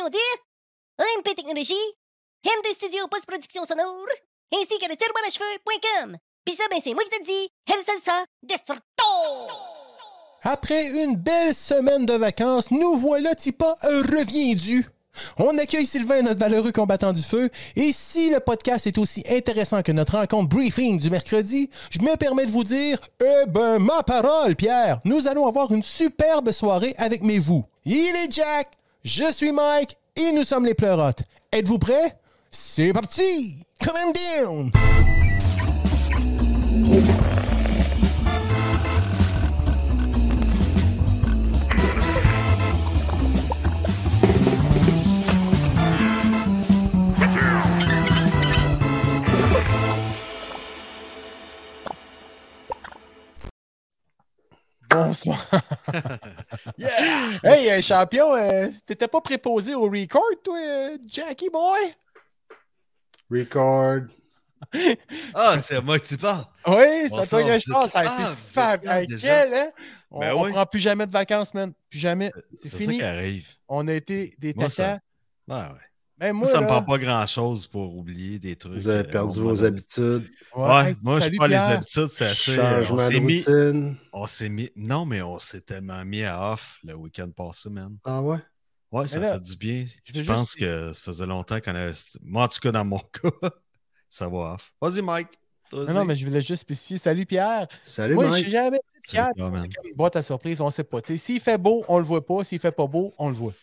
commandite, AMP Technologies, MD Studio Post-Production Sonore, ainsi que le. Pis ça, ben c'est moi qui te dis, El Salsa! Après une belle semaine de vacances, nous voilà Tipa revient du. On accueille Sylvain, notre valeureux combattant du feu, et si le podcast est aussi intéressant que notre rencontre briefing du mercredi, je me permets de vous dire, eh ben, ma parole, Pierre, nous allons avoir une superbe soirée avec mes vous. Il est Jack, je suis Mike, et nous sommes les pleurotes. Êtes-vous prêts? C'est parti! Come on down! Bonsoir. Yeah! Hey, euh, champion, euh, t'étais pas préposé au record, toi, euh, Jackie boy? Record. Ah, c'est à moi que tu parles. Oui, c'est à toi que je parle. Ça a été Hey, déjà. quel, hein? On, Ben on oui. prend plus jamais de vacances, man. Plus jamais. C'est C'est ça fini. qui arrive. On a été des tatas. Ouais, ouais. Moi, ça me là, prend pas grand-chose pour oublier des trucs. Vous avez euh, perdu vos habitudes. Ouais, Ouais, hey, moi, je pas les habitudes, c'est assez. euh, On Changement de s'est mis. routine. On s'est mis. Non, mais on s'est tellement mis à off le week-end passé, man. Ah ouais? Ouais, ça là, fait du bien. je Je, pense juste- que ça faisait longtemps qu'on avait. Moi, en tout cas, dans mon cas, ça va off. Vas-y, Mike. Non, non, mais je voulais juste spécifier. Salut, Pierre. Salut, Moi, je Mike. sais jamais. Pierre, c'est comme une boîte à surprise, on sait pas. S'il fait beau, on le voit pas. S'il fait pas beau, on le voit.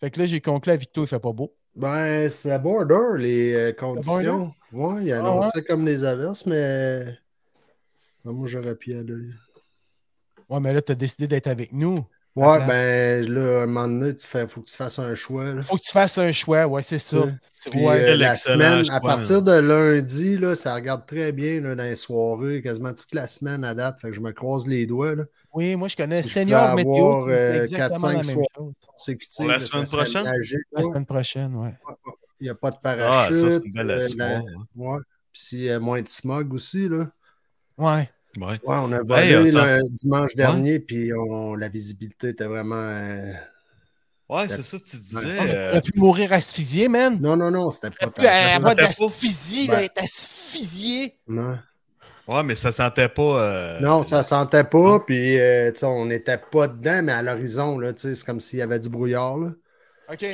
Fait que là, j'ai conclu à Victo, il fait pas beau. Ben, c'est à border, les euh, conditions. Ouais, il Ah annonçait comme des averses, mais. Ah, moi, j'aurais pu y aller. Ouais, mais là, tu as décidé d'être avec nous. Ouais, Attends. ben, là, à un moment donné, il faut que tu fasses un choix. là. Faut que tu fasses un choix, ouais, c'est ça. Ouais. C'est- Puis, ouais. euh, la semaine, choix, à partir de lundi, là, ça regarde très bien là, dans les soirées, quasiment toute la semaine à date. Fait que je me croise les doigts. Là. Oui, moi, je connais Si je Senior peux Météo. euh, exactement la 4-5 même soirs. chose. Consécutif, Pour la semaine prochaine? La semaine prochaine, ouais. Il n'y a pas de Ah, parachute. ça, c'est une belle euh, espoir. la- hein. ouais. Puis s'il y a moins de smog aussi, là. Ouais. Ouais. Ouais, on a volé Hey, euh, ça- le dimanche dernier, puis on, la visibilité était vraiment. euh, Ouais, c'est ça, tu disais. On euh, aurait pu mourir asphyxié, man. Non, non, non, c'était pas Elle va Ben. là, elle est asphyxiée. Non. Ouais, mais ça sentait pas. euh, Non, ça sentait pas, puis euh, tu sais, on n'était pas dedans, mais à l'horizon, là, tu sais, c'est comme s'il y avait du brouillard. Là. OK.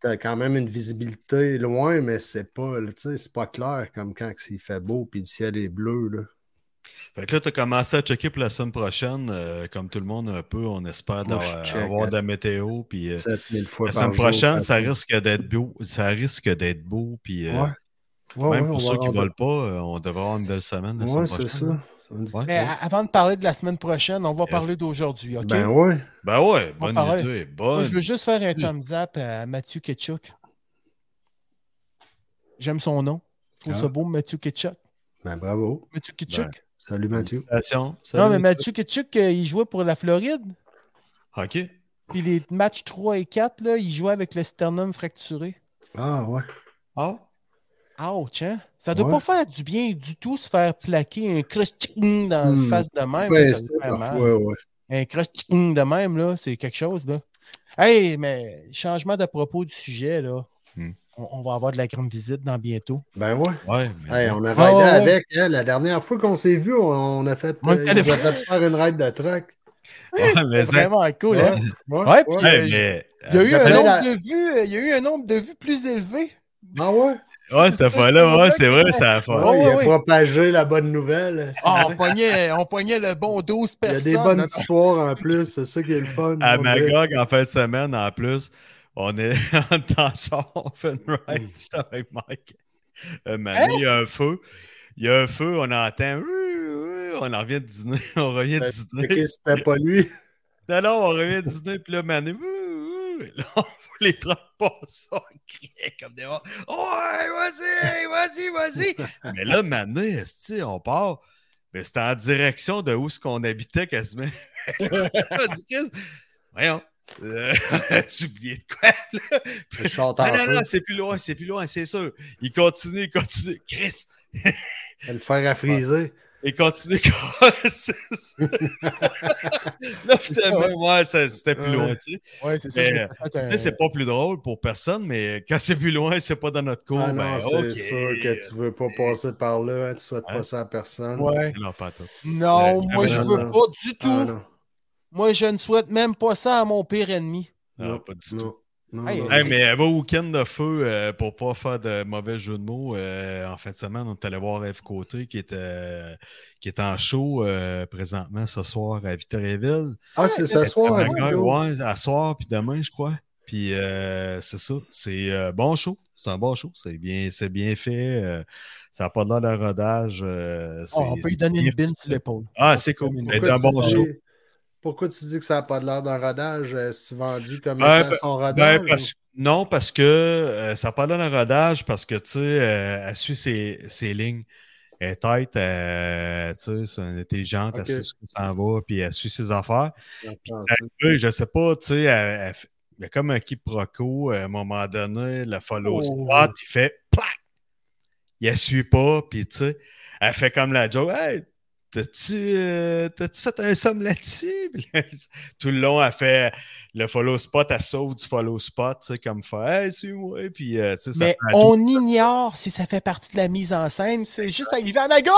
T'as quand même une visibilité loin, mais c'est pas, là, tu sais, c'est pas clair comme quand il fait beau, puis le ciel est bleu. Là. Fait que là, tu as commencé à checker pour la semaine prochaine. euh, comme tout le monde, un peu, on espère Moi, avoir de la météo. Puis, euh, 7000 fois la par semaine jour, prochaine, ça risque d'être beau. Ça risque d'être beau. Puis, euh, Ouais. Ouais, même ouais, pour ceux qui ne volent pas, euh, on devrait avoir une belle semaine semaine c'est prochaine. ça. Ouais. Mais a- avant de parler de la semaine prochaine, on va Yes. parler d'aujourd'hui, OK? Ben ouais. Ben ouais, On bonne idée. Moi, Bonne. je veux juste faire un Oui. thumbs up à Mathieu Ketchuk. J'aime son nom. Je trouve Ah. ça beau, Mathieu Ketchuk. Ben bravo. Mathieu Ketchuk? Salut Mathieu. Non, mais Mathieu Ketchuk, euh, il jouait pour la Floride. OK. Puis les matchs 3 et 4, là, il jouait avec le sternum fracturé. Ah ouais. Ah, Ouch, hein? Ça doit Ouais. pas faire du bien du tout se faire plaquer un crush dans Hmm. le face de même. Ouais, là, ça c'est doit faire mal. parfois, ouais. Un crush de même, là, c'est quelque chose, là. Hey, mais changement d'à propos du sujet, là. On, on va avoir de la grande visite dans bientôt. Ben ouais. ouais. Hey, on a raidé ouais, ouais. avec. hein, la dernière fois qu'on s'est vu, on, on a fait, On euh, ont fait faire une ride de truck. Ouais, C'est vraiment cool, Ouais, hein? ouais, Ouais, puis, ouais. euh, mais- Il y a eu un nombre la- de vues, euh, il y a eu un nombre de vues plus élevé. Ah ouais? Ouais, cette fois-là, ouais, c'est vrai, ça a fait. Ouais, il a propagé la bonne nouvelle. Ah, on, pognait, on pognait le bon 12 Il y a personnes. des bonnes histoires en plus, c'est ça qui est le fun. À Magog, en fin de semaine, en plus, on est en char, on fait une ride j'étais avec Mike. Euh, Mané, il y a un feu. Il y a un feu, on entend. On en revient de dîner. On revient de dirait, dîner. Ok, c'était pas lui. Non, non, on revient de dîner, puis là, Mané. Là, on voit les passer, on criait comme des morts. Ouais, vas-y, vas-y, vas-y. Mais là, Mané, on part. Mais c'était en direction de où est-ce qu'on habitait quasiment. Voyons. Euh, oublié de quoi, là? Non, non, non, c'est plus loin, c'est plus loin, c'est sûr. Il continue, il continue. Chris! Le fer à friser. Et continue. Là, finalement, ouais, c'était plus loin, tu sais. Ouais, c'est ça. Tu sais, c'est pas plus drôle pour personne, mais quand c'est plus loin, c'est pas dans notre cours. Ah non, ben, c'est sûr que tu veux pas passer par là, hein, tu souhaites Hein? pas ça à personne. Ouais. Non, pas tout. Non, moi, je veux pas du tout. Ah, non. Moi, je ne souhaite même pas ça à mon pire ennemi. Non, Non, pas du tout. non, non, Hey, non. Hey, mais un beau week-end de feu euh, pour pas faire de mauvais jeu de mots. euh, en fin de semaine, on est allé voir F Côté qui était, qui est en show euh, présentement ce soir à Victoriaville. Ah, c'est ce soir, Ouais, Hugo? ouais, à soir puis demain, je crois. Puis euh, c'est ça. C'est euh, bon show. C'est un bon show. C'est bien, c'est bien fait. euh, ça n'a pas l'air de rodage. euh, Oh, on peut lui donner une bine sur l'épaule. Ah, c'est cool. C'est un bon show. Pourquoi tu dis que ça n'a pas de l'air d'un rodage? Est-ce vendu comme Ben, ben, son Ben, rodage? non, parce que euh, ça n'a pas l'air d'un rodage, parce que, tu sais, euh, elle suit ses, ses lignes. Elle est tête, euh, tu sais, c'est intelligente, elle sait ce que ça va, puis elle suit ses affaires. ou- Puis, je sais pas, tu sais, elle- elle il y a comme un quiproquo, à un moment donné, le follow Oh. spot, il fait plac! Il ne suit pas, puis tu sais, elle fait comme la joke, hey, t'as-tu euh, t'as-tu fait un somme là-dessus? Tout le long, elle fait le follow spot, elle sauve du follow spot, tu sais, comme faire, hey, suis-moi, puis euh, tu sais, ça Mais fait on ignore si ça fait partie de la mise en scène. C'est juste arrivé à Magog!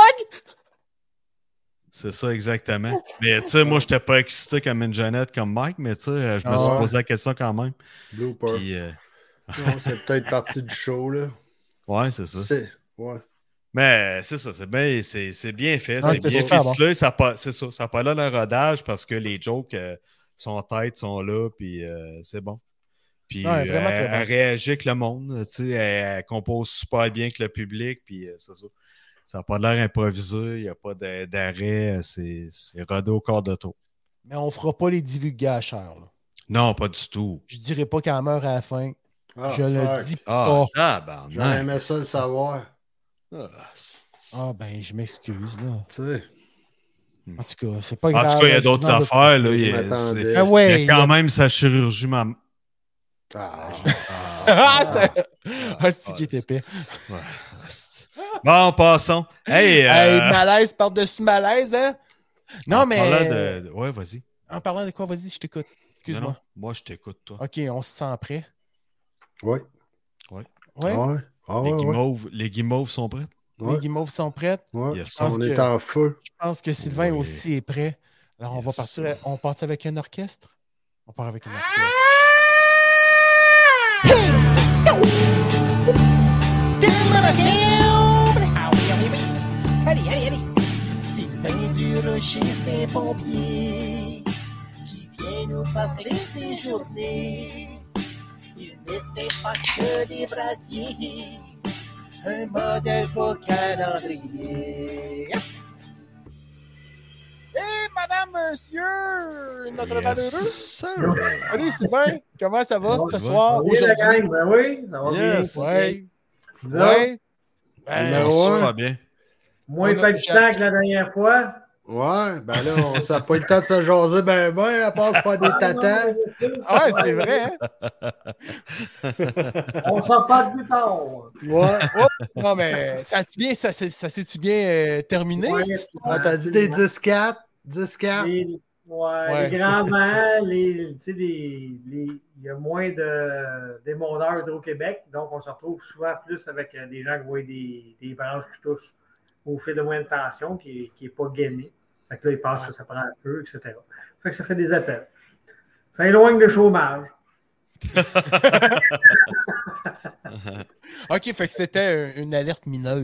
C'est ça, exactement. Mais tu sais, moi, je n'étais pas excité comme une Jeannette, comme Mike, mais tu sais, je me Ah suis ouais. posé la question quand même. Blooper. Puis, euh, Non, c'est peut-être partie du show, là. ouais, c'est ça. C'est. Ouais. Mais c'est ça, c'est bien, c'est, c'est bien fait, Ah, c'est bien ficelé. Ça c'est ça, ça n'a pas là le rodage parce que les jokes euh, sont têtes, sont là, puis euh, c'est bon. Puis Ouais, euh, elle, réagit avec le monde, tu sais, elle, elle compose super bien avec le public, puis euh, c'est ça. Ça n'a pas l'air improvisé, il n'y a pas de- d'arrêt, c'est, c'est rodé au corps de tour. Mais on fera pas les divulgateurs. là. Non, pas du tout. Je dirais pas qu'elle meurt à la fin. Ah, je le dis Ah, pas. J'aurais tabarnak. aimé ça le savoir. Ah, Ah ben, je m'excuse, là. Tu sais. En tout cas, c'est pas En grave. tout cas, il y a d'autres en affaires. Là, il, y a, Ah ouais, il y a quand même sa chirurgie. mam- Ah, Ah, ça... Ah, Ah, c'est qui est épais? Ouais, Bon, passons. Hey, euh, Hey, malaise par-dessus malaise, hein? Non, en mais. parlant de- Ouais, vas-y. En parlant de quoi, vas-y, je t'écoute. Excuse-moi. non, Moi, je t'écoute, toi. Ok, on se sent prêt? ouais. Ouais? Ouais. Ah, les, ouais, ouais. guimauves, les guimauves sont prêts? Ouais. Les guimauves sont prêtes. Ouais. Yes. pense On est que- en feu. Je pense que Sylvain aussi est prêt. Alors, on va Yes. partir. On part avec un orchestre? On part avec un orchestre. Oui, oui, oui. Allez, allez, allez. Sylvain Durocher, c'est un pompier qui vient nous parler ses journées. Il n'était pas que des brasiers, un modèle pour calendrier. Hé, madame, monsieur, notre Yes, valeureux. sir. Salut, Sylvain. Comment ça va ce soir, Oui, la gang, ben oui, ça va Yes. bien. Ouais. Vous Ouais. Ben, Ça va bien. Moins palpitant que la dernière fois. Ouais, ben là, on n'a pas eu le temps de se jaser ben ben, à part se faire des. Ah, ouais, c'est vrai, hein? On s'en parle plus tard. Ouais. Non, mais ça, ça, s'est- ça s'est-tu bien euh, terminé? Ouais? Ah, t'as dit des 10-4. 10-4. Les, ouais, Ouais. les les, tu sais, les, les- il y a moins de d'émondeurs Hydro-Québec, donc on se retrouve souvent plus avec euh, des gens qui voient des, des branches qui touchent au fil de moyenne tension, qui n'est pas gainé. Fait que là, ils pensent que ça prend un feu, etc. Fait que ça fait des appels. Ça éloigne le chômage. OK, fait que c'était un- une alerte mineure.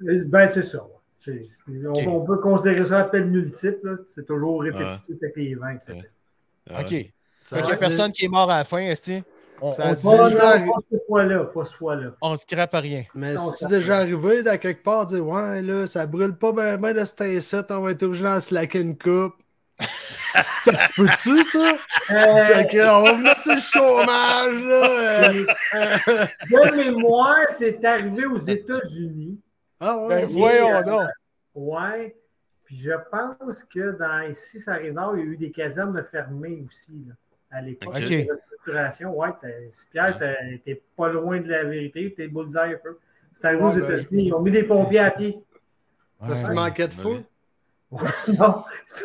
Ben, c'est ça. ouais. C'est- c'est- on, peut considérer ça appel multiple. là. C'est toujours répétitif avec les vents, etc. Ah OK. Ça Fait qu'il n'y a personne qui est mort à la fin, est On, Ça on, dit- Pas, déjà non, pas cette fois-là, pas cette fois-là. on se crape à rien. Mais Non, c'est déjà arrivé dans quelque part, dire Ouais, là, ça brûle pas ben ben de cet incite, on va être obligé d'en slacker une coupe. ça se peut-tu, ça? Euh, que, on va venir sur le chômage, là. euh. de mémoire, c'est arrivé aux États-Unis. Ah ouais? Ben, voyons euh, donc. Ouais. Puis je pense que dans ici, ça arrive il y a eu des casernes fermées aussi. Là, à l'époque. Ok. de la restructuration. Ouais, Pierre, t'as- t'es pas loin de la vérité, t'es bullseye un peu. C'est arrivé aux ben. États-Unis. Ils ont mis des pompiers à pied. Parce qu'il manquait de Ouais. fou. non, c'est-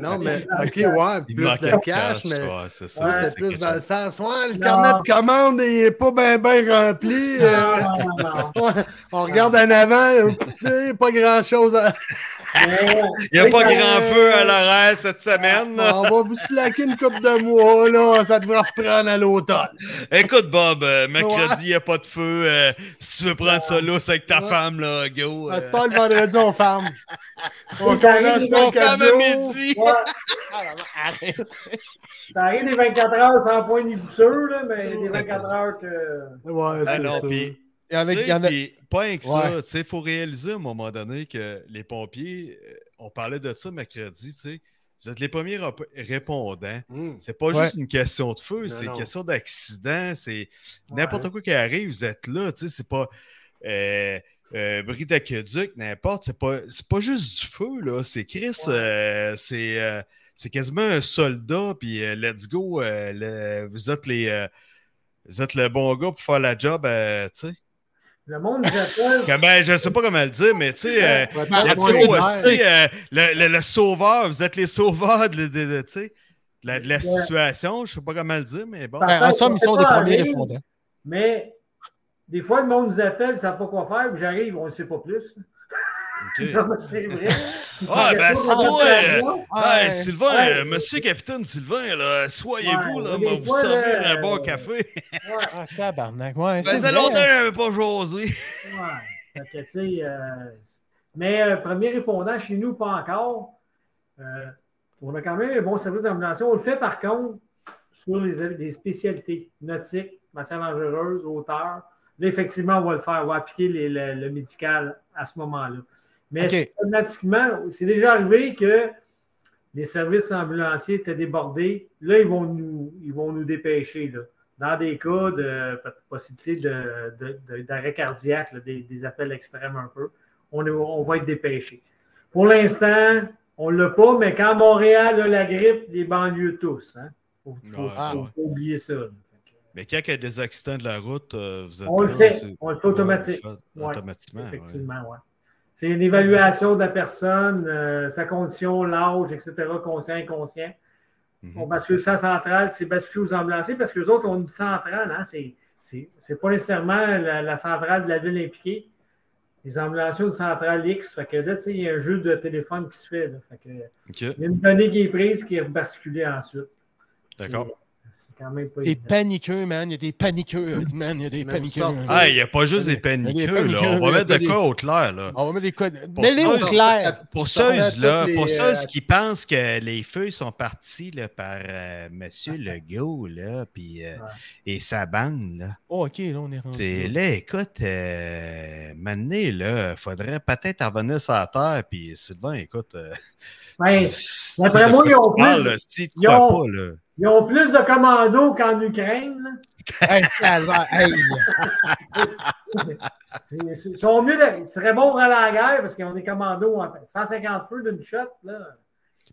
Non, mais OK, ouais, Il plus de cash, mais ouais, c'est ça. Ouais, c'est c'est plus dans le sens. Ouais, le Non. carnet de commande il est pas bien ben rempli. euh, Non, non, on regarde en avant, euh, pas grand chose à. Mais, Il n'y a pas euh, grand feu à l'horaire cette semaine. On va vous slacker une coupe de mois, là. Ça devrait reprendre à l'automne. Écoute, Bob, euh, mercredi, il n'y a pas de feu. euh, si tu veux prendre ça lousse avec ta femme, là, go. À euh, ce temps, le vendredi, on ferme. On à ferme à jours. Midi. ouais, Arrête. ça arrive des 24 heures sans point ni boussure, là, mais des 24 heures que. Ouais, Ah c'est ça. puis Il y en a, Tu sais, il y en a- puis pas rien que ça, Ouais. il faut réaliser à un moment donné que les pompiers, euh, on parlait de ça mercredi, tu sais, vous êtes les premiers rep- répondants. Hum. C'est pas Ouais. juste une question de feu, c'est une question d'accident, c'est n'importe Ouais. quoi qui arrive, vous êtes là, tu sais, c'est pas euh, euh, bris d'aqueduc, n'importe, c'est pas, c'est pas juste du feu, là, c'est Chris, Ouais. euh, c'est euh, c'est quasiment un soldat, puis euh, let's go, euh, le- vous êtes les... euh, vous êtes le bon gars pour faire la job, euh, tu sais. Le monde nous appelle. Comment, je sais pas comment le dire, mais tu sais, euh, Ben, euh, euh, le, le- le sauveur, vous êtes les sauveurs de, de- de- tu sais, de la, de la Ouais. situation, je sais pas comment le dire, mais bon. Ben, en somme, ils sont des premiers répondants. Mais des fois, le monde nous appelle, ils ne savent pas quoi faire, puis j'arrive, on ne sait pas plus. Ok. Non, mais c'est vrai. Ah, ben, toi, l'opération. Hey. Sylvain, Ouais. euh, monsieur capitaine Sylvain, là, soyez-vous, Ouais, là, des on va vous servir là, un bon euh, café. Ouais, Ah, tabarnak. Ouais, Ça c'est faisait longtemps que j'avais pas jasé. ouais. Fait que, tu sais, euh, mais euh, premier répondant chez nous, pas encore. Euh, on a quand même un bon service d'ambulance. On le fait par contre sur les, les spécialités nautiques, matières dangereuses, hauteur. Là, effectivement, on va le faire. On va appliquer les- le, le médical à ce moment-là. Mais OK. systématiquement, c'est déjà arrivé que les services ambulanciers étaient débordés. Là, ils vont nous, ils vont nous dépêcher. Là. Dans des cas de possibilité de- de- de- d'arrêt cardiaque, là, des, des appels extrêmes un peu, on, est- on va être dépêché. Pour l'instant, on ne l'a pas, mais quand Montréal a la grippe, les banlieues tous. Il hein. faut, faut- ouais. oublier ça. Mais quand il y a des accidents de la route, euh, vous êtes On le fait. On le fait automatique. Ouais, automatiquement. Effectivement, oui. C'est une évaluation de la personne, euh, sa condition, l'âge, etc., conscient, inconscient. Mhm. On bascule ça centrale, c'est basculer aux ambulanciers parce que les autres ont une centrale. Hein, c'est, c'est, c'est pas nécessairement la, la centrale de la ville impliquée. Les ambulanciers ont une centrale X. Fait que là, il y a un jeu de téléphone qui se fait. là. Fait que, OK, il y a une donnée qui est prise qui est basculée ensuite. d'accord. C'est, quand même pas Des évident. paniqueux, man. Il y a des paniqueux. Man, il y a des paniqueux. sortez- Ah, il n'y a pas juste des paniqueux, là. On va mettre de des- quoi au clair, là. On va mettre des. Pour Mets-les au clair. Pour ceux, là, pour euh, ceux qui pensent que les feux sont partis là, par euh, Monsieur Legault, là, puis, euh, Ouais. et sa bande, là. Oh, OK, là, on est rendu. Là. écoute, euh, maintenant, là, faudrait peut-être revenir sur la terre, puis Sylvain, écoute. euh, Ouais, c'est d'après de moi, quoi ils ont plus- là, si, de ils quoi ont- pas, là. Ils ont plus de commandos qu'en Ukraine. Hey, hey. Ils sont mieux de- Ils seraient bons pour aller à la guerre parce qu'ils ont des commandos en 150 feux d'une shot. Là.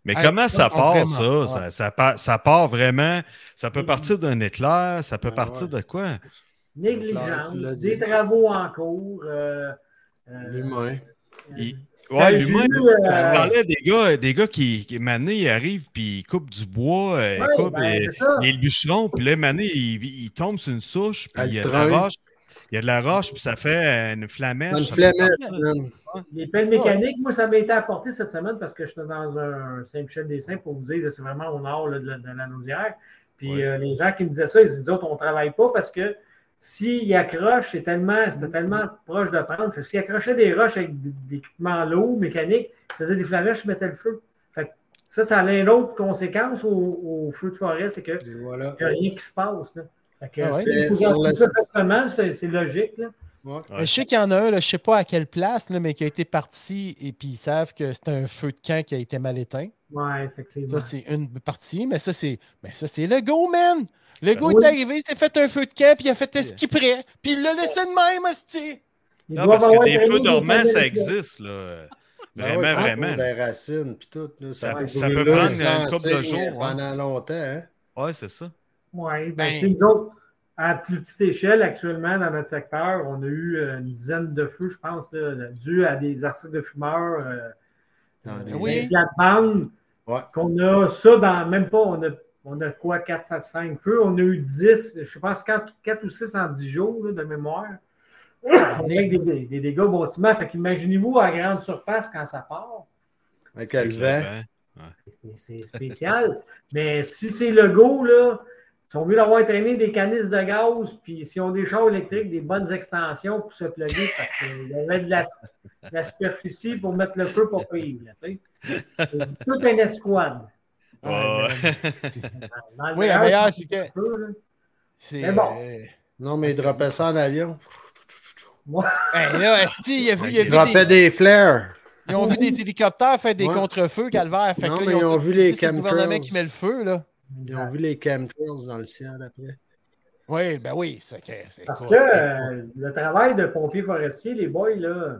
Mais Hey, comment ça ça, part, vraiment, ça? ouais. Ça, ça part, ça part vraiment. Ça peut Mhm. partir d'un éclair, ça peut Ouais, partir ouais. de quoi? Négligence, des travaux en cours. euh, euh, L'humain. euh, Ouais, l'humain. vu, euh, Tu parlais des gars, des gars qui, qui Mané, ils arrivent puis ils coupent du bois, euh, ils Ouais, coupent ben, les, les bûcherons, puis là, Mané, il, il tombe sur une souche, puis il y a de la roche. Il y a de la roche, puis ça fait une flamèche. Une flamèche. Les pelles mécaniques, moi, ça m'a été apporté cette semaine parce que j'étais dans un Saint-Michel-des-Saints pour vous dire, là, c'est vraiment au nord là, de, la, de la Naudière. Puis Ouais. euh, les gens qui me disaient ça, ils disaient, autres, on ne travaille pas parce que s'ils accrochent, c'est tellement, c'était tellement proche de prendre que s'ils accrochaient des roches avec des équipements lourds, mécaniques, ils faisaient des flamèches, ils mettaient le feu. Fait que ça, ça a une autre conséquence au, au feu de forêt, c'est qu'il voilà. n'y a rien qui se passe. Là. Fait que Ah ouais? c'est c'est logique. Là. Ouais. Ouais. Je sais qu'il y en a un, là, je ne sais pas à quelle place, là, mais qui a été parti et puis ils savent que c'est un feu de camp qui a été mal éteint. Oui, effectivement. Ça, c'est une partie, mais ça, c'est mais ça, c'est le go, man! Le go Oui. est arrivé, il s'est fait un feu de camp, puis il a fait ce qu'il prêt, puis il l'a laissé de même, hostie! Non, parce que des feux de dormants, ça existe, là. Ben Vraiment, ouais, ça vraiment. Des racines, puis tout. Là, Ça- peut ça peut prendre une couple de jours, Pendant longtemps. Hein? Ouais, c'est ça. Oui, ben, Ben- sais, nous autres, à plus petite échelle, actuellement, dans notre secteur, on a eu euh, une dizaine de feux, je pense, là, dû à des articles de fumeurs, euh, Dans euh, les- Oui. Ouais. qu'on a ça dans même pas, on a, on a quoi, 4, 5, 5 feux, on a eu 10, je pense 4, 4 ou 6 en 10 jours là, de mémoire. On a des, des, des dégâts au bâtiment. Fait qu'imaginez-vous à grande surface quand ça part? Avec C'est le vent. C'est- C'est spécial. Mais si c'est le go, là, ils sont mieux d'avoir traîné des canisses de gaz, puis s'ils ont des chars électriques, des bonnes extensions pour se plugger, parce qu'il y avait de la, de la superficie pour mettre le feu pour payer. Là, tu sais. C'est Tout un escouade. Dans Oui, la meilleur, meilleure, c'est que. C'est. Mais bon. euh, Non, mais il droppait ça en avion. Moi, Ben là, Esti, il a vu, il a Il vu droppait des- des flares. ils ont vu des hélicoptères faire des Ouais. contre-feux, Calvaire. Fait Non, que là, mais ils ont vu les c'est le gouvernement qui met le feu, là. Ils ont vu les chemtrails dans le ciel après. Oui, ben oui, c'est Parce que euh, le travail de pompier forestier, les boys, là,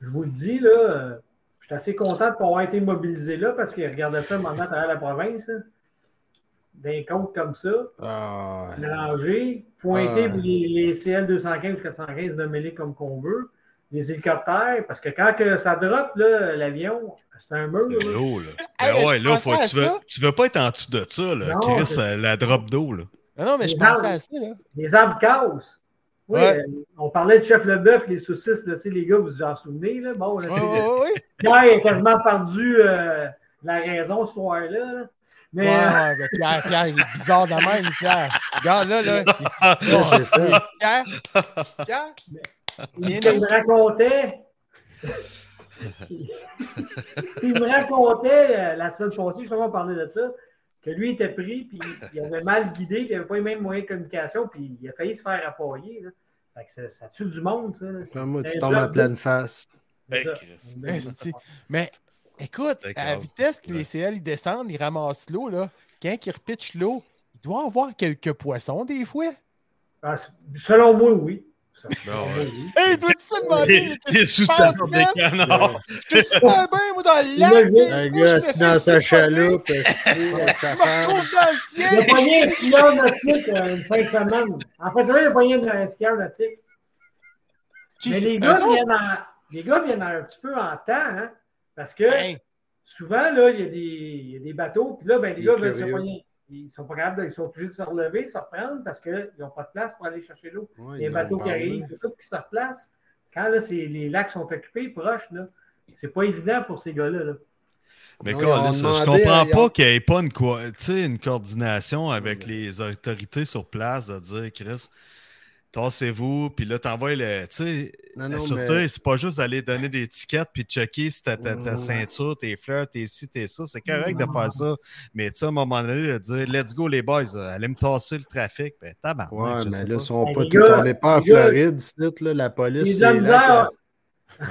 je vous le dis, là, je suis assez content de pas avoir été mobilisé là parce qu'ils regardaient ça maintenant à travers la province. D'un compte comme ça, ouais. mélanger, pointer Ah. les, les CL 215 ou 415, nommez-les comme qu'on veut, les hélicoptères, parce que quand que ça drop, l'avion, c'est un mur. C'est là. l'eau, là. Ben je ouais, là, faut pensais que tu, veux, tu veux pas être en dessous de ça, là. Non, Chris, la drop d'eau, là. Non, non, mais je Les pensais arbres. à ça, là. Les arbres cassent. Oui, Ouais. euh, on parlait de chef Leboeuf, les saucisses, là, tu sais, les gars, vous vous en souvenez, là? Bon, là, Oui, oui, oui. Pierre a quasiment perdu euh, la raison ce soir-là. là. Mais Ouais, euh, ouais, ben Pierre, Pierre, il est bizarre de même, Pierre. Regarde, là, là. Fait. Pierre, Pierre, il, me racontait. il me racontait euh, la semaine passée, justement, on parlait de ça, que lui était pris, puis il avait mal guidé, puis il n'avait pas les mêmes moyens de communication, puis il a failli se faire appuyer. Là. Fait que ça, ça tue du monde, ça. là. Comme moi, C'est tu tombes en pleine face. Mais écoute, à la vitesse que les CL ils descendent, ils ramassent l'eau, là. Quand ils repitchent l'eau, il doit y avoir quelques poissons des fois. Ah, selon moi, oui. Ouais. oui. Hey, dois-tu ça demander? Qui se sous passe, des canards. Je suis super bien, moi, dans le lac. Un gars assis dans sa chaloupe, avec sa femme? Il a pogné un skieur nautique euh, une fin de semaine. En fait, c'est vrai, il a pogné un skieur nautique. Mais les gars, viennent en, les gars viennent un petit peu en temps, hein, parce que Hey, souvent, là, il y, a des, il y a des bateaux, puis là, ben, les Des gars veulent se pogner. Ils sont pas capables, de- ils sont obligés de se relever, se reprendre, parce qu'ils n'ont pas de place pour aller chercher l'eau. Ouais, les bateaux qui arrivent, tout qui se replacent. Quand là, c'est- les lacs sont occupés, proches, là, c'est pas évident pour ces gars-là. là. Mais Non, quoi, ça, je comprends pas qu'il n'y ait pas une, co- tu sais, une coordination avec les autorités sur place de dire, Chris, tassez-vous, puis là, t'envoies le. Tu sais, mais- c'est pas juste d'aller donner des tickets puis checker si t'as ta, ta Ouais. ceinture, tes fleurs, tes ci, tes ça. C'est correct de faire ça. Mais tu sais, à un moment donné, de dire, let's go, les boys, euh, allez me tasser le trafic. Ben, tabarnak, Ouais, je mais là, pas. ils sont pas gars- On n'est pas en Floride, là, la police. c'est la là misère. Ouais.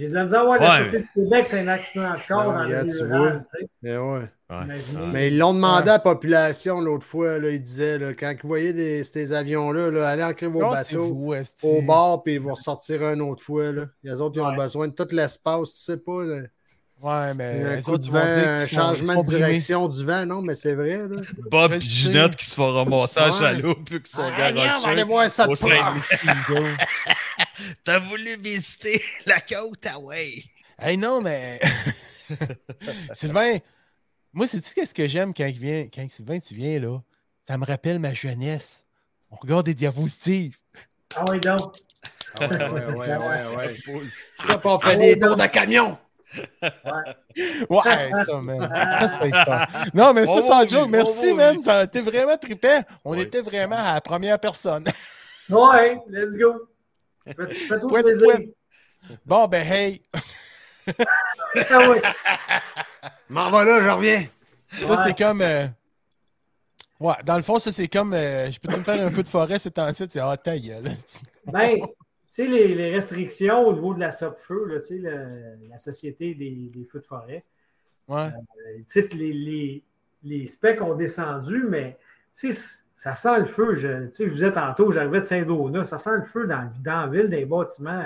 J'ai de la misère à voir Ouais, la Sûreté du Québec, c'est un accident de corps dans le regarde, milieu tu rural, tu sais. que- Mais ouais. Ouais. Mais ils l'ont demandé à la population l'autre fois. Là, ils disaient, là, quand ils voyaient des, ces avions-là, là, allez ancrer vos non, bateaux vous, au bord, puis ils vont ressortir une autre fois. Là. Les autres, ils ont Ouais. besoin de tout l'espace, tu sais pas. Là. Ouais, mais un les coup autres, de ils vont vent, dire un qu'ils sont- changement de brimés. direction du vent. Non, mais c'est vrai. Là. Bob et. Ginette qui se font ramasser à Ouais. chaloupe puis qui sont Ah, viens, on va aller voir ça de. T'as voulu visiter la côte, ah ouais. Hey, non, mais. Sylvain, moi, sais-tu qu'est-ce que j'aime quand, il vient, quand Sylvain, tu viens là? Ça me rappelle ma jeunesse. On regarde des diapositives. Ah oui, donc. Ah ouais, ouais, ouais, ouais, ouais. Ça, Ça, puis on fait des tours de camion. Ouais, ça, man. Ça, histoire. Non, mais ça, sans joke. Merci, man. Ça a été vraiment trippant. On Ouais. était vraiment à la première personne. Ouais, let's go. Fais- Fais-toi plaisir. Bon, ben, hey, Ah oui. M'en va là, je reviens. ça, Ouais. c'est comme. euh, Ouais, dans le fond, ça, c'est comme. euh, Je peux-tu me faire un feu de forêt, c'est en site? C'est ah, ta gueule. Ben, tu sais, les, les restrictions au niveau de la SOP-feu, là, tu sais, la Société des, des feux de forêt, Ouais. euh, tu sais, les, les, les specs ont descendu, mais tu sais, ça sent le feu. Je, je vous disais tantôt, j'arrivais de Saint-Donat, ça sent le feu dans, dans la ville, dans les bâtiments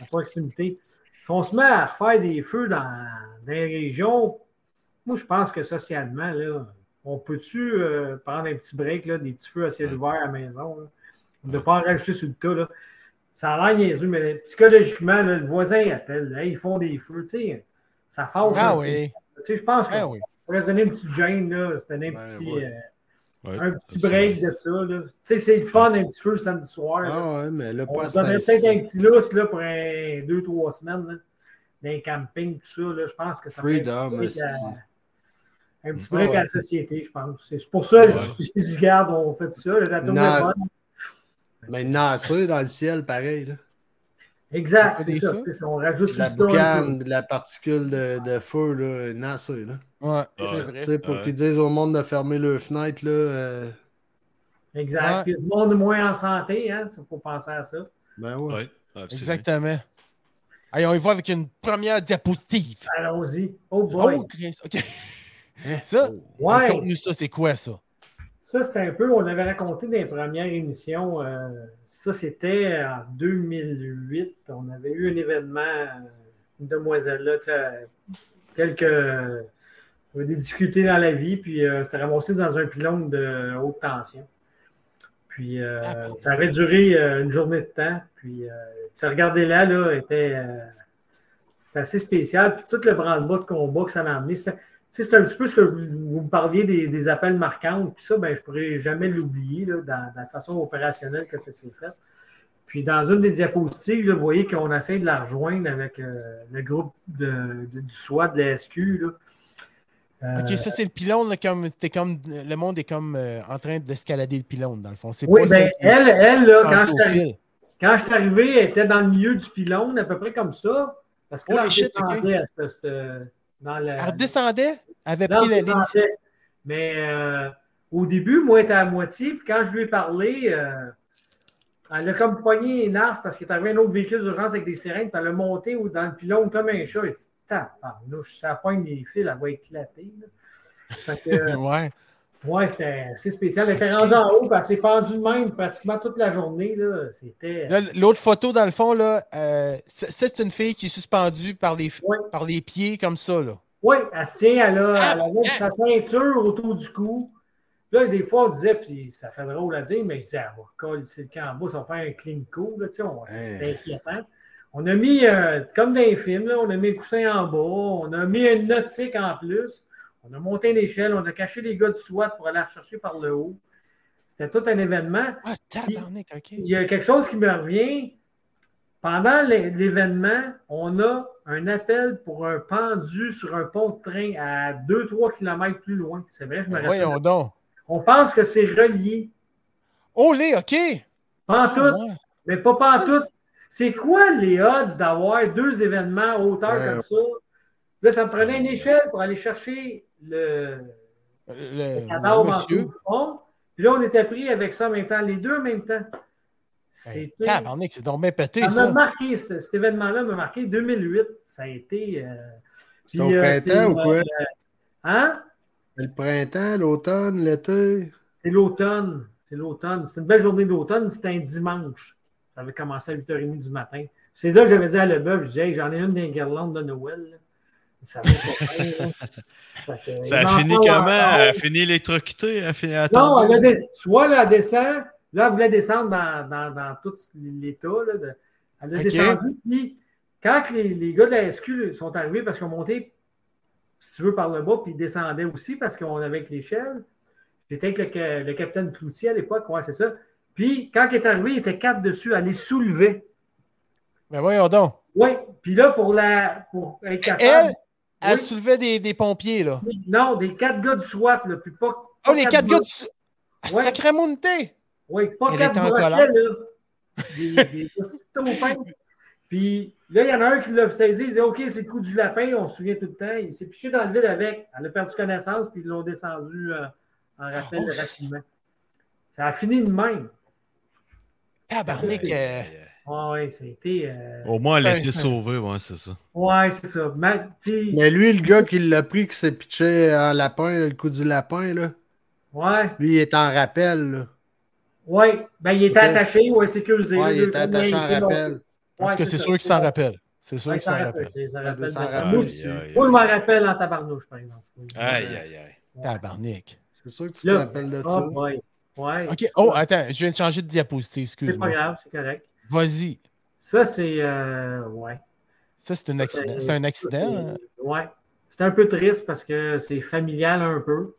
à proximité. Si on se met à faire des feux dans, dans les régions, moi, je pense que socialement, là, on peut-tu euh, prendre un petit break, là, des petits feux à ciel ouvert à la maison? là? De ne pas en rajouter sur le tas. Là. Ça a l'air niaiseux, mais psychologiquement, là, le voisin appelle. Hey, ils font des feux. Ça fâche. Ah peu. oui. Je pense Ah qu'on oui. pourrait se donner une petite gêne, là, se donner un Ben, petit, ouais. euh, Ouais, un petit absolument. break de ça. là. Tu sais, c'est le fun, un petit feu le samedi soir. Ah ouais, mais là, On pas temps-ci. peut-être un petit lousse là, pour un, deux, trois semaines. Là, dans les campings, tout ça. Là, je pense que ça fait Freedom, un petit break, esti. à, un petit Ah break ouais. à la société, je pense. C'est pour ça que je, je dis, regarde, on fait ça. La tournée est bonne. Mais dans le ciel, pareil. Là. Exact, C'est ça. ça. On rajoute la boucane, de la particule de, de feu, là, nassée. Là. Ouais, Ouais. c'est Tu vrai. sais, pour Ouais. qu'ils disent au monde de fermer leurs fenêtres, là, euh, Exact. Ouais. Puis du monde moins en santé, il faut penser à ça. ben ouais. Ouais. Exactement. Allez, on y va avec une première diapositive. Allons-y. Oh boy. Oh, Chris, OK. Ça, Ouais. raconte-nous ça, c'est quoi ça? Ça, c'était un peu, on avait raconté dans les premières émissions. euh, ça, c'était en 2008. On avait eu un événement, euh, une demoiselle là, tu sais, quelques euh, des difficultés dans la vie, puis euh, c'était ramassé dans un pylône de haute tension. Puis euh, Ah, ça avait duré euh, une journée de temps. Puis euh, tu regardez là, là, était euh, c'était assez spécial. Puis tout le branle-bas de combat que ça a amené, c'était- tu sais, c'est un petit peu ce que vous, vous me parliez des, des appels marquants. Puis ça, ben, je ne pourrais jamais l'oublier dans, dans la façon opérationnelle que ça s'est fait. Puis dans une des diapositives, là, vous voyez qu'on essaie de la rejoindre avec euh, le groupe de- de- du SWAT de la SQ. Là. Euh, OK, ça, c'est le pylône, là, comme, comme, le monde est comme euh, en train d'escalader le pylône, dans le fond. Oui, ben, elle, elle là, quand je, quand je suis arrivé, elle était dans le milieu du pylône, à peu près comme ça. Parce que Oh, là, les elle shit, ok. descendait à ce- ce- dans Elle redescendait, avait Là, pris la ligne. Mais euh, au début, moi, elle était à moitié. Puis quand je lui ai parlé, euh, elle a comme pogné les nerfs parce qu'il est arrivé un autre véhicule d'urgence avec des sirènes. Puis elle a monté dans le pylône comme un chat. Elle dit Tabarnouche, ça pogne les fils, elle va éclater. là. Fait que, Ouais. Ouais, c'était assez spécial. Elle était rendue en haut, elle s'est pendue de même pratiquement toute la journée. là. C'était. L'autre photo, dans le fond, là, euh, c'est une fille qui est suspendue par les, Ouais. par les pieds comme ça. Là. Oui, elle se tient, elle a, Ah, elle avait ah. sa ceinture autour du cou. Là, des fois, on disait, puis ça fait drôle à dire, mais elle va coller le camp en bas, ça va faire un clean coup, là, on- Hey. inquiétant. On a mis, euh, comme dans les films, là, on a mis le coussin en bas, on a mis une nautique en plus, on a monté une échelle, on a caché les gars du SWAT pour aller la rechercher par le haut. C'était tout un événement. Ah, tabarnak, OK. Il y a quelque chose qui me revient. Pendant l'é- l'événement, on a un appel pour un pendu sur un pont de train à 2-3 km plus loin. C'est vrai, je me Ben, rappelle. voyons donc. On pense que c'est relié. Oh, les, OK. Pas en Ah, ouais. mais pas pas en tout. C'est quoi les odds d'avoir deux événements à hauteur Ouais. comme ça? Là, ça me prenait une échelle pour aller chercher le, Le, le cadavre le en monsieur. dessous du pont. Puis là, on était pris avec ça en même temps, les deux en même temps. C'était. C'est donc bien pété, Ça m'a marqué, ce- cet événement-là m'a marqué 2008. Ça a été. euh, C'était au euh, printemps ou c'est, quoi? euh, hein? Le printemps, l'automne, l'été? C'est l'automne. C'est l'automne. C'était une belle journée d'automne. C'était un dimanche. Ça avait commencé à 8h30 du matin. C'est là que j'avais dit à Leboeuf, je disais, Hey, j'en ai une des guirlandes de Noël. là. Ça que, Ça a fini comment? Elle a fini électrocutée? Elle a fini à Non, elle a dé- soit là, elle descend, là, elle voulait descendre dans, dans, dans tout l'état. de- Elle a descendu, puis quand les, les gars de la SQ sont arrivés parce qu'ils ont monté, si tu veux, par le bas, puis ils descendaient aussi parce qu'on avait avec l'échelle. J'étais avec le, le capitaine Cloutier à l'époque, ouais, c'est ça. Puis quand il est arrivé, il était quatre dessus, elle les soulevait. Mais voyons donc. Oui, puis là, pour, la, pour être capable. Elle, elle Oui. soulevait des, des pompiers, là. Non, des quatre gars du SWAT, là, puis pas. Oh, les quatre gars du... Ah, Ouais. Sacrément de thé! Oui, pas Elle quatre était en là. Des, des. Puis là, il y en a un qui l'a saisi, il disait OK, c'est le coup du lapin, on se souvient tout le temps. Il s'est piché dans le vide avec. Elle a perdu connaissance, puis ils l'ont descendu euh, en rappel Oh, rapidement. Ça a fini de même. Tabarnak, euh, Ah oui, c'était. Euh... Au moins, elle a été ça- sauvée, ouais, c'est ça. Ouais, c'est ça. Puis- Mais lui, le gars qui l'a pris, qui s'est pitché en lapin, le coup du lapin, là, Ouais, lui, il est en rappel. Là. ouais. Ben, il était Ok. attaché, ouais, sécurisé. Ouais, il était attaché en rappel. tout cas, c'est ça. sûr qu'il s'en rappelle. C'est sûr qu'il ça s'en rappelle, ça ça. Moi aussi. Moi, je m'en rappelle en tabarnouche, par exemple. Aïe, aïe, aïe. Tabarnak. C'est sûr que tu Là- te rappelles de Ah, ça. ouais. OK. Oh, attends, je viens de changer de diapositive, C'est pas excuse-moi. grave, c'est correct. Vas-y. Ça, c'est. euh, ouais. Ça, c'est un accident. C'est un accident. hein? C'est- Ouais. C'est un peu triste parce que c'est familial un peu.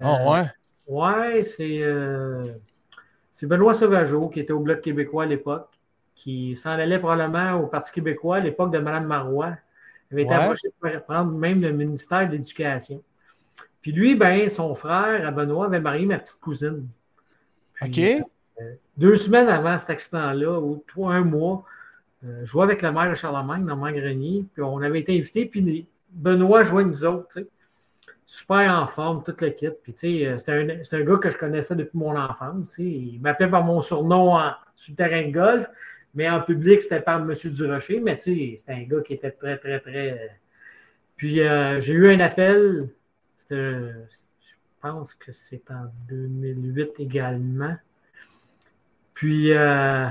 Oh, Euh, ouais? Ouais, c'est euh, c'est Benoît Sauvageau qui était au Bloc québécois à l'époque, qui s'en allait probablement au Parti québécois à l'époque de Mme Marois. Il avait été approché pour prendre même le ministère de l'Éducation. Puis lui, ben, son frère, à Benoît, avait marié ma petite cousine. Puis, OK. Euh, deux semaines avant cet accident-là, ou trois, un mois, euh, je jouais avec le maire de Charlemagne dans Grenier, puis on avait été invités, puis Benoît jouait avec nous autres. Super en forme, toute l'équipe. Puis, tu sais, euh, c'était un, gars que je connaissais depuis mon enfance. Il m'appelait par mon surnom en- sur le terrain de golf, mais en public, c'était par M. Durocher. Mais, tu sais, c'était un gars qui était très, très, très. Puis, j'ai eu un appel, je pense que c'est en 2008 également. Puis, euh,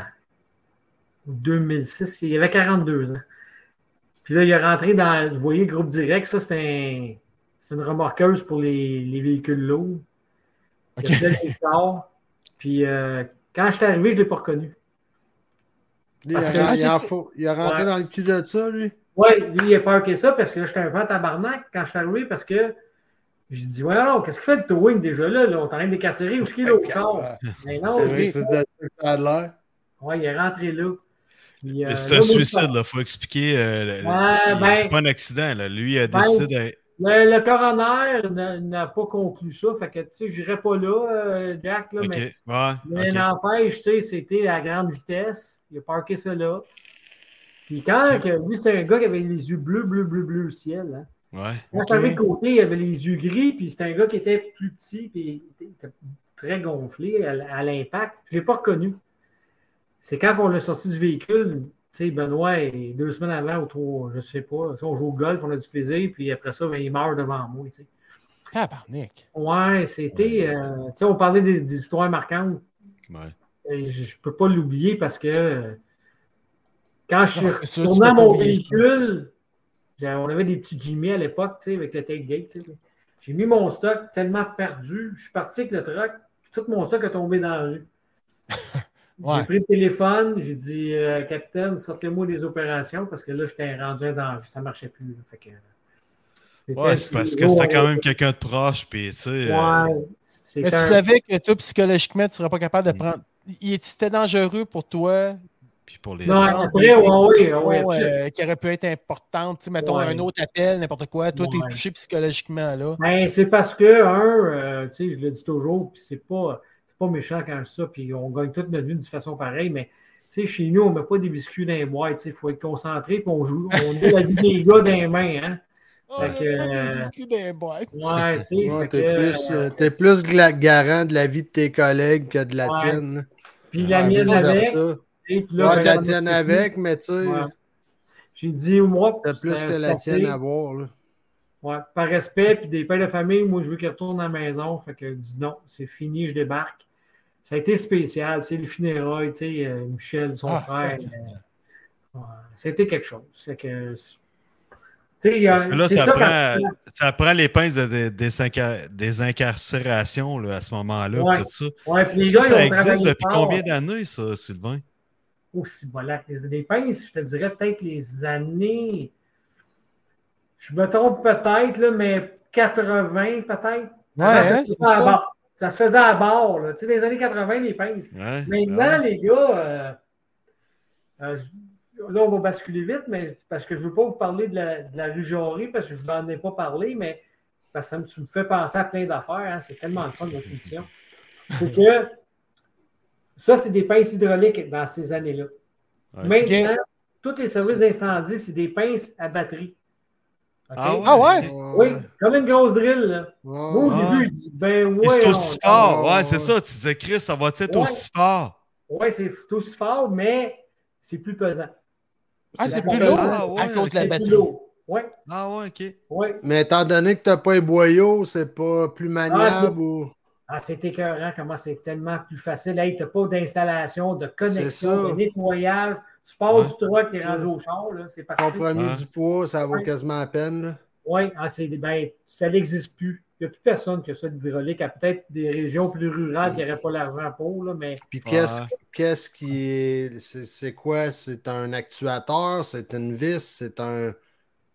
2006, il avait 42 ans. Puis là, il est rentré dans, vous voyez, le groupe direct, ça, c'est un, c'est une remorqueuse pour les, les véhicules lourds. Il. Puis euh, quand je suis arrivé, je ne l'ai pas reconnu. Lui, Parce il, que- a, Ah, il, il a rentré Ouais. dans le cul de ça, lui? Oui, lui, il a parké ça parce que là, j'étais un peu en tabarnak quand je suis arrivé parce que j'ai dit, ouais, non, qu'est-ce qu'il fait le towing déjà là? là? On est en train de décasserer. Où est-ce qu'il est l'autre char? Mais non, C'est il- vrai c'est de l'air. ouais, il est rentré là. Euh, Mais c'est un suicide, il faut expliquer. euh, Ouais, c'est- ben- c'est pas un accident. Là. Lui, il a Ben, décidé. Le, le coroner n'a- pas conclu ça. Fait que, tu sais, je n'irai pas là, euh, Jack, là, mais, ouais. mais ok. n'empêche, tu sais, c'était à grande vitesse. Il a parké ça là. Puis quand, que, lui, c'était un gars qui avait les yeux bleus, bleus, bleus, bleus au ciel. Hein. Ouais. Quand de côté, il avait les yeux gris, puis c'était un gars qui était plus petit, puis il était très gonflé à, à l'impact. Je ne l'ai pas reconnu. C'est quand on l'a sorti du véhicule, tu sais, Benoît, et deux semaines avant ou trois, je ne sais pas, on joue au golf, on a du plaisir, puis après ça, ben, il meurt devant moi. tu sais. Tabarnak. Ouais, c'était. euh, tu sais, on parlait des, des histoires marquantes. Ouais. Et je ne peux pas l'oublier parce que euh, quand je suis retourné à mon véhicule, on avait des petits Jimmy à l'époque, tu sais, avec le tailgate. tu sais. J'ai mis mon stock tellement perdu. Je suis parti avec le truck, puis tout mon stock a tombé dans la rue. Ouais. J'ai pris le téléphone, j'ai dit euh, Capitaine, sortez-moi des opérations parce que là, j'étais rendu un danger. Ça ne marchait plus. là. Fait que, Ouais, c'est parce que c'était quand même quelqu'un de proche, puis tu sais. euh, Ouais, Mais tu un- savais que toi, psychologiquement, tu ne serais pas capable de Mm. prendre. Il C'était dangereux pour toi. Puis pour les. Non, prendre après, des ouais, décisions, ouais, ouais, ouais. euh, qui auraient pu être sais, mettons Ouais. un autre appel, n'importe quoi. Toi, tu es touché psychologiquement. là. Ben, c'est parce que, un, euh, tu sais, je le dis toujours, puis c'est pas, c'est pas méchant quand je dis ça, puis on gagne toute notre vie de façon pareille, mais tu sais, chez nous, on met pas des biscuits dans les boîtes, tu sais, il faut être concentré, puis on joue, on met la vie des gars dans les mains, hein. Fait que, il y a pas euh, des biscuits dans les boîtes. Ouais, tu sais, Ouais, fait t'es plus, euh, t'es plus gla- garant de la vie de tes collègues que de la Ouais. tienne. puis la Ouais, mienne avec, puis là, Ouais, tu la j'en ai tienne plus. avec, mais tu sais, Ouais. J'ai dit, moi, t'as plus c'est- que la tienne à voir. là. Ouais, par respect, puis des pères de famille, moi, je veux qu'ils retournent à la maison. Fait que je dis non, c'est fini, je débarque. Ça a été spécial, c'est les funérailles, tu sais, euh, Michel, son Ah, frère. ça, euh, ouais, C'était quelque chose. C'est que, a- Parce que là, ça, ça, prend, ça prend les pinces de, de- désincar- désincarcération là, à ce moment-là, Ouais. tout ça. Ouais, puis les Ça, gars, ça existe depuis fort. combien d'années, ça, Sylvain? Aussi bolac. Les, les pinces, je te dirais peut-être les années. Je me trompe peut-être, là, mais 80 peut-être. Ouais, ça, hein, se c'est faisait à ça. bord. Ça se faisait à bord. Là. Tu sais, les années 80, les pinces. Ouais, Maintenant, ouais. les gars, euh, euh, là, on va basculer vite, mais parce que je ne veux pas vous parler de la, de la rue Jarry, parce que je n'en ai pas parlé, mais parce que ça me, tu me fais penser à plein d'affaires. hein. C'est tellement le fun, notre émission. C'est que ça, c'est des pinces hydrauliques dans ces années-là. Maintenant, tous les services d'incendie, c'est des pinces à batterie. Ah ouais? Ah ouais? Oui, comme une grosse drill. Là. Ouais. Moi, au Ah. début, il dit Ben ouais. c'est on- aussi fort. ouais, Ouais, c'est ça. Tu disais, Chris, ça va être Ouais. aussi fort? Oui, c'est aussi fort, mais c'est plus pesant. Ah, c'est plus lourd? Ah, à cause de la batterie. Ah ouais, ok. oui. Mais étant donné que t'as pas les boyaux, c'est pas plus maniable ou. Ah, c'est écœurant comment c'est tellement plus facile. Hey, tu n'as pas d'installation, de connexion, de nettoyage. Tu pars Ouais. du truck, tu es rendu au char, là, c'est parti. Compromis Ouais. du poids, ça vaut Ouais. quasiment la peine. Oui, ah, c'est- ben, ça n'existe plus. Il n'y a plus personne qui a ça d'hydraulique. Il y a peut-être des régions plus rurales qui n'auraient pas l'argent pour, là, mais Puis Ouais. qu'est-ce qu'est-ce qui est. C'est c'est quoi? C'est un actuateur? C'est une vis? C'est un,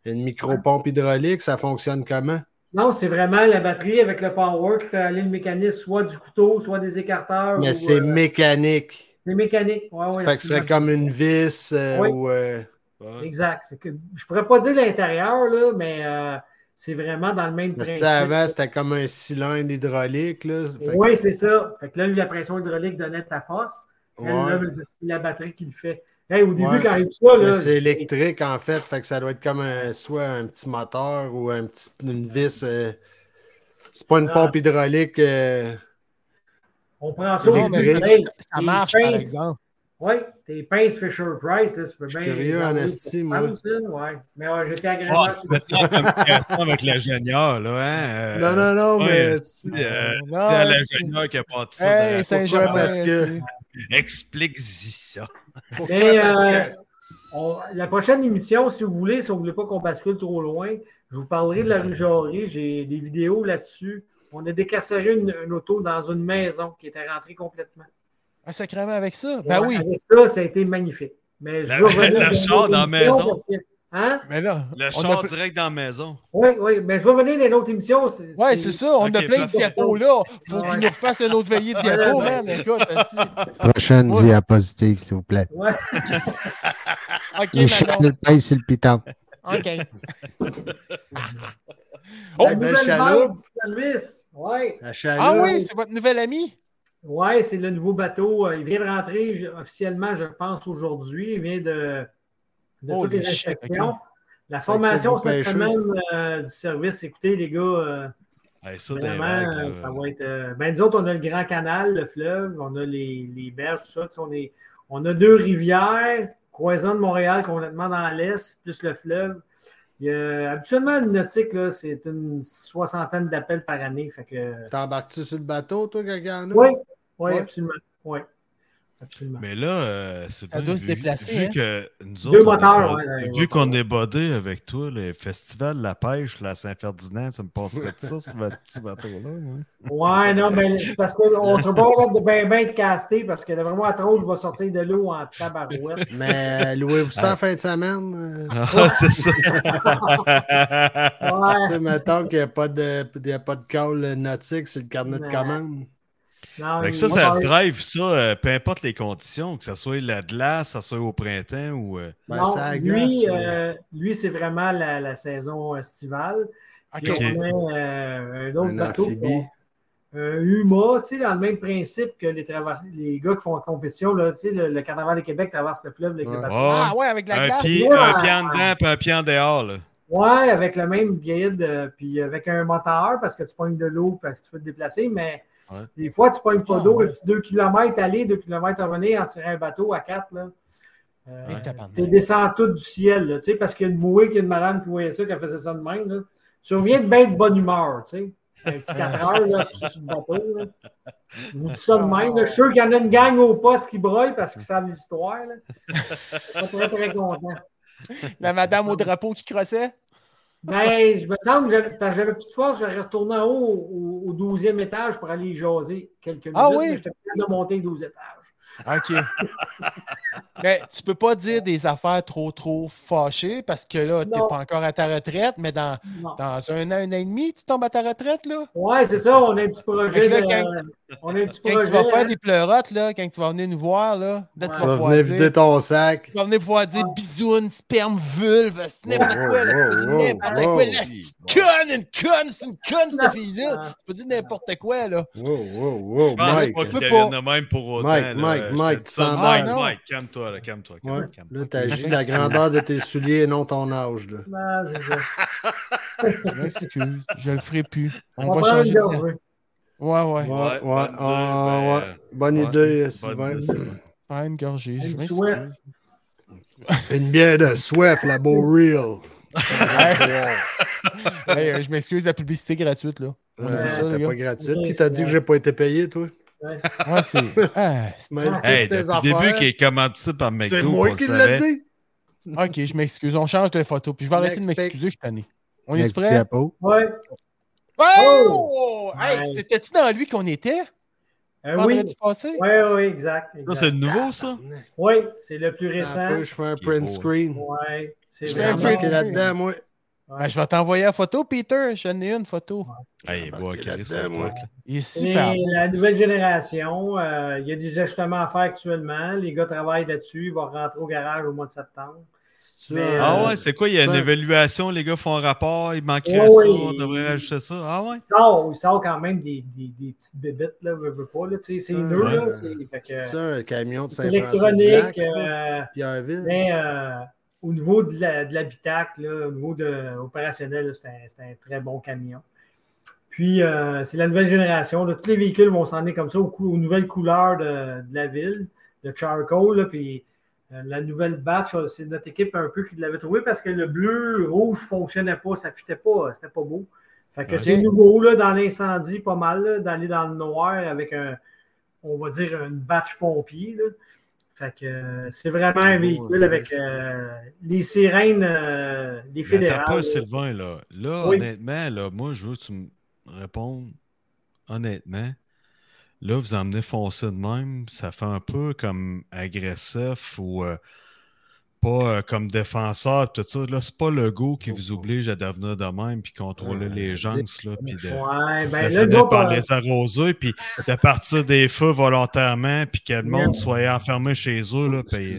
une micro-pompe hydraulique? Ça fonctionne comment? Non, c'est vraiment la batterie avec le power qui fait aller le mécanisme soit du couteau, soit des écarteurs. Mais c'est euh, mécanique. c'est mécanique. Ouais, ouais, fait que ce serait comme une vis euh, Oui. ou. euh, Ouais. Exact. Que, je pourrais pas dire l'intérieur, là, mais c'est vraiment dans le même que principe. ça, avant, c'était comme un cylindre hydraulique. Là. Que- Oui, c'est ça. Fait que là, la pression hydraulique donnait ta force. Ouais. là, c'est la batterie qui le fait. Hey, au début, Ouais. quand il y a ça, Mais là, c'est électrique en fait, fait que ça doit être comme un, soit un petit moteur ou un petit, une vis. euh, c'est pas une Ah. pompe hydraulique. euh, on prend ça au Non, début. ça, marche, par exemple. Oui, tes pinces Fisher Price, là, tu peux bien. curieux en enlever esti, pour moi. Ouais. Mais ouais, j'étais Ah, surpris. maintenant, communication avec l'ingénieur, là, hein? euh, Non, non, non, ouais, mais. c'est, euh, Non, l'ingénieur qui a pas dit ça. Hey, Saint-Germain. parce que-. Explique-y ça. Mais Parce euh, que- on- la prochaine émission, si vous voulez, si vous ne voulez pas qu'on bascule trop loin, je vous parlerai de la rue Jarry. J'ai des vidéos là-dessus. On a décarcéré une, une auto dans une maison qui était rentrée complètement. Ah, sacrément avec ça? Ben Ouais, oui. Avec ça, ça a été magnifique. Mais je La- veux revenir le char dans la maison. Hein? Mais là, Le on char a... direct dans la maison. Oui, oui, mais je vais revenir dans une autre émission. Ouais, c'est ça. On a plein de diapos là. Faut Ouais. qu'il nous refasse une autre veillée de diapos, man. Écoute. Prochaine Ouais. diapositive, s'il vous plaît. Ouais. OK, Michel paye sur le piton. OK. La belle nouvelle chaloupe. vente du service. Ouais. La chaloupe. Ah oui, c'est votre nouvel ami? Ouais, c'est le nouveau bateau. Euh, Il vient de rentrer officiellement, je pense, aujourd'hui. Il vient de, de Oh, toutes les ok. La formation cette semaine euh, du service, écoutez, les gars, euh, Hey, ça, vraiment, vagues, euh, ça va être. euh, ben, nous autres, on a le Grand Canal, le fleuve, on a les, les berges, tout ça. On, est, on a deux rivières, Croisant de Montréal complètement dans l'est, plus le fleuve. Il y a, habituellement, le nautique, là, c'est une soixantaine d'appels par année. Fait que, T'embarques-tu sur le bateau, toi, a? oui, oui, Ouais? absolument. Oui, absolument. Mais là, euh, c'est Ça bien, doit se vu- déplacer, Vu hein? que nous Deux autres, moteurs, ouais, vu ouais. qu'on est bodé avec toi, le festival de la pêche, la Saint-Ferdinand, ça me passerait de ça, ce petit bateau-là. ouais. Ouais, non, mais c'est parce qu'on pas capable de bien ben de caster parce que vraiment, à trop, va sortir de l'eau en tabarouette. Mais louez-vous ça en fin de semaine? euh? Ah, c'est ça. Tu sais, mettons qu'il n'y a pas de, il y a pas de call nautique sur le carnet de commande. Non, ça, moi, ça se drive, ça, euh, peu importe les conditions, que ce soit la glace, que ce soit au printemps ou. euh, Ben, non, ça agace, lui, euh, lui c'est vraiment la, la saison estivale. Puis OK. Ok. on a euh, un autre Un bateau, un UMA, tu sais, dans le même principe que les, les gars qui font la compétition, là, tu sais, le, le Carnaval de Québec traverse le fleuve avec le Ouais. Ah ouais, avec la un, glace. pied, Ouais. un pied en dedans puis un pied en dehors. Là. Ouais, avec le même guide, euh, puis avec un moteur, parce que tu pognes de l'eau, parce que tu peux te déplacer, mais Ouais. des fois, tu pognes pas Ah, d'eau, ouais. un petit 2 km aller, 2 km revenir, en tirant un bateau à 4, là. Euh, tu descends tout du ciel, là, tu sais, parce qu'il y a une bouée, qu'il y a une madame qui voyait ça, qui faisait ça de même, là. Tu reviens de bien de bonne humeur, tu sais. Un petit 4 heures, là, sur le bateau, là. Je vous dis ça de même, là. Je suis sûr qu'il y en a une gang au poste qui broille parce qu'ils savent l'histoire, là. Je suis très, très content. La madame au drapeau qui crossait? Ben, je me semble, parce que j'avais plus de force, j'aurais retourné en haut au, au 12e étage pour aller jaser quelques minutes. Ah oui? J'étais de monter 12 étages. OK. mais tu peux pas dire des affaires trop, trop fâchées parce que là, t'es Non. pas encore à ta retraite, mais dans, dans un an, un an et demi, tu tombes à ta retraite, là? Ouais, c'est ça, on a un petit projet. Là, de- quand- on petit Quand projet. tu vas faire hein. des pleurotes, là, quand tu vas venir nous voir, là, là, Ouais. tu Tu vas vas pouvoir venir dire... vider ton sac. Tu vas venir pouvoir dire bisounes, sperme, vulve, c'est n'importe Wow, quoi, là. wow, Tu peux dire wow, n'importe quoi, là, c'est une conne, une conne, c'est une conne, cette fille-là. Ah. Tu peux dire n'importe quoi, là. Wow, wow, wow, Je pense Mike. pas qu'il de même pour autant. Mike, là. Mike, Mike, tu t'en Mike, vas. Mike, calme-toi, là, calme-toi. Là, t'agis la grandeur de tes souliers et non ton âge. Là. Ah, c'est ça. Je m'excuse, je le ferai plus. On va changer de Ouais, ouais. Ouais, Ouais, ouais, bonne ah, idée, ouais. ben, Bonne idée, Sylvain. Pas une gorgée, Une. Une bière de soif, la Beau Real. Hey, euh, je m'excuse de la publicité gratuite, là. On Ouais, gars. pas gratuite. Qui t'a dit que j'ai pas été payé, toi? Ouais. Ouais, c'est. Ah, Hey, depuis le début qu'il est commandité par McDo. C'est moi qui l'ai dit. Ok, je m'excuse. On change de photo. Puis je vais arrêter de m'excuser, je suis tanné. On est prêt? Ouais. Oh! Hey, Ouais. c'était-tu dans lui qu'on était? Euh, oui. Passé? Oui, oui, exact. Exact. c'est nouveau, ça? Oui, c'est le plus récent. peu, je fais un print beau. screen. Oui, c'est Je fais un print screen. là-dedans, moi. Ouais. Ben, je vais t'envoyer la photo, Peter. J'en ai une photo. Hey, bon, moi. ça Il est super. la nouvelle génération, euh, il y a des ajustements à faire actuellement. Les gars travaillent là-dessus. Ils vont rentrer au garage au mois de septembre. Mais, euh, Ah ouais, c'est quoi? Il y a une ça- évaluation, les gars font un rapport, il manquerait Oui, ça, on devrait rajouter ça. Ah ouais? Il sort, il sort quand même des, des, des petites bébites, là, veux, veux pas. Là, tu sais, c'est Ouais. nœud, là. c'est- ça, un camion de électronique. euh, Pierreville. mais euh, au niveau de l'habitacle, au niveau de, opérationnel, c'est un, c'est un très bon camion. Puis, euh, c'est la nouvelle génération. là. Tous les véhicules vont s'en aller comme ça aux, cou- aux nouvelles couleurs de, de la ville, de charcoal. là, puis, la nouvelle batch, euh, c'est notre équipe un peu qui l'avait trouvé parce que le bleu, rouge ne fonctionnait pas, ça ne fitait pas, c'était pas beau. Fait que c'est nouveau là, dans l'incendie, pas mal, d'aller dans le noir avec un, on va dire, une batch pompier. là. Fait que euh, c'est vraiment un véhicule hein, avec euh, les sirènes, euh, les Mais fédérales. pas, là. Sylvain, là. Là, Oui. honnêtement, là, moi, je veux que tu me répondes honnêtement. Là, vous emmenez foncer de même, ça fait un peu comme agressif ou euh, pas euh, comme défenseur, tout ça. Là, c'est pas le go qui vous oblige à devenir de même puis contrôler les gens, là, puis de, Ouais, de ben là, nous finir par les arroser, puis de partir des feux volontairement, puis que le monde soit enfermé chez eux, là, puis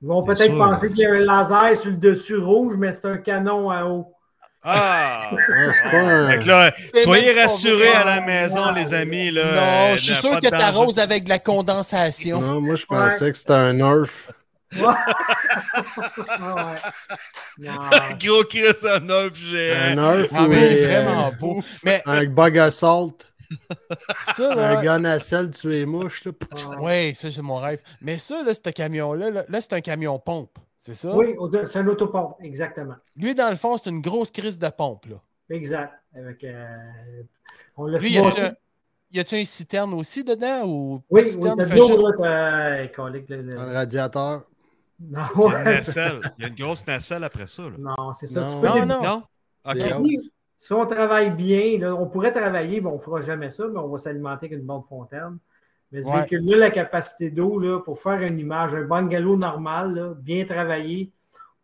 ils vont peut-être penser qu'il y a un laser sur le dessus rouge, mais c'est un canon à eau. Ah! Ouais, c'est pas un- Fait que là, soyez rassurés à la maison, les amis. Là, Non, Euh, je suis n'a sûr que t'arroses avec de la condensation. Non, moi, je pensais que c'était un Nerf. Ouais. Gros Chris un neuf Un. Nerf Ah, ou mais il est euh, vraiment beau. Mais un bug assault. ça, Un gun à sel tuer les mouches. Là. Oui, ça, c'est mon rêve. Mais ça, là, ce camion-là, là, là, c'est un camion pompe. C'est ça? Oui, c'est un autopompe, exactement. Lui, dans le fond, c'est une grosse crise de pompe. Là. Exact. Avec, euh, on l'a Lui, fait y a-tu un, y a-tu un citerne aussi dedans? Ou Oui, citerne, juste- là, t'as- hey, colique, le- le- Un radiateur. Non, Il y a une nacelle. Il y a une grosse nacelle après ça. Là. non c'est ça. Non. Tu peux Non, non. Si, si on travaille bien, là, on pourrait travailler, mais on ne fera jamais ça, mais on va s'alimenter avec une bonne fontaine. Mais ce Ouais. véhicule-là, la capacité d'eau, là, pour faire une image, un bungalow normal, là, bien travaillé,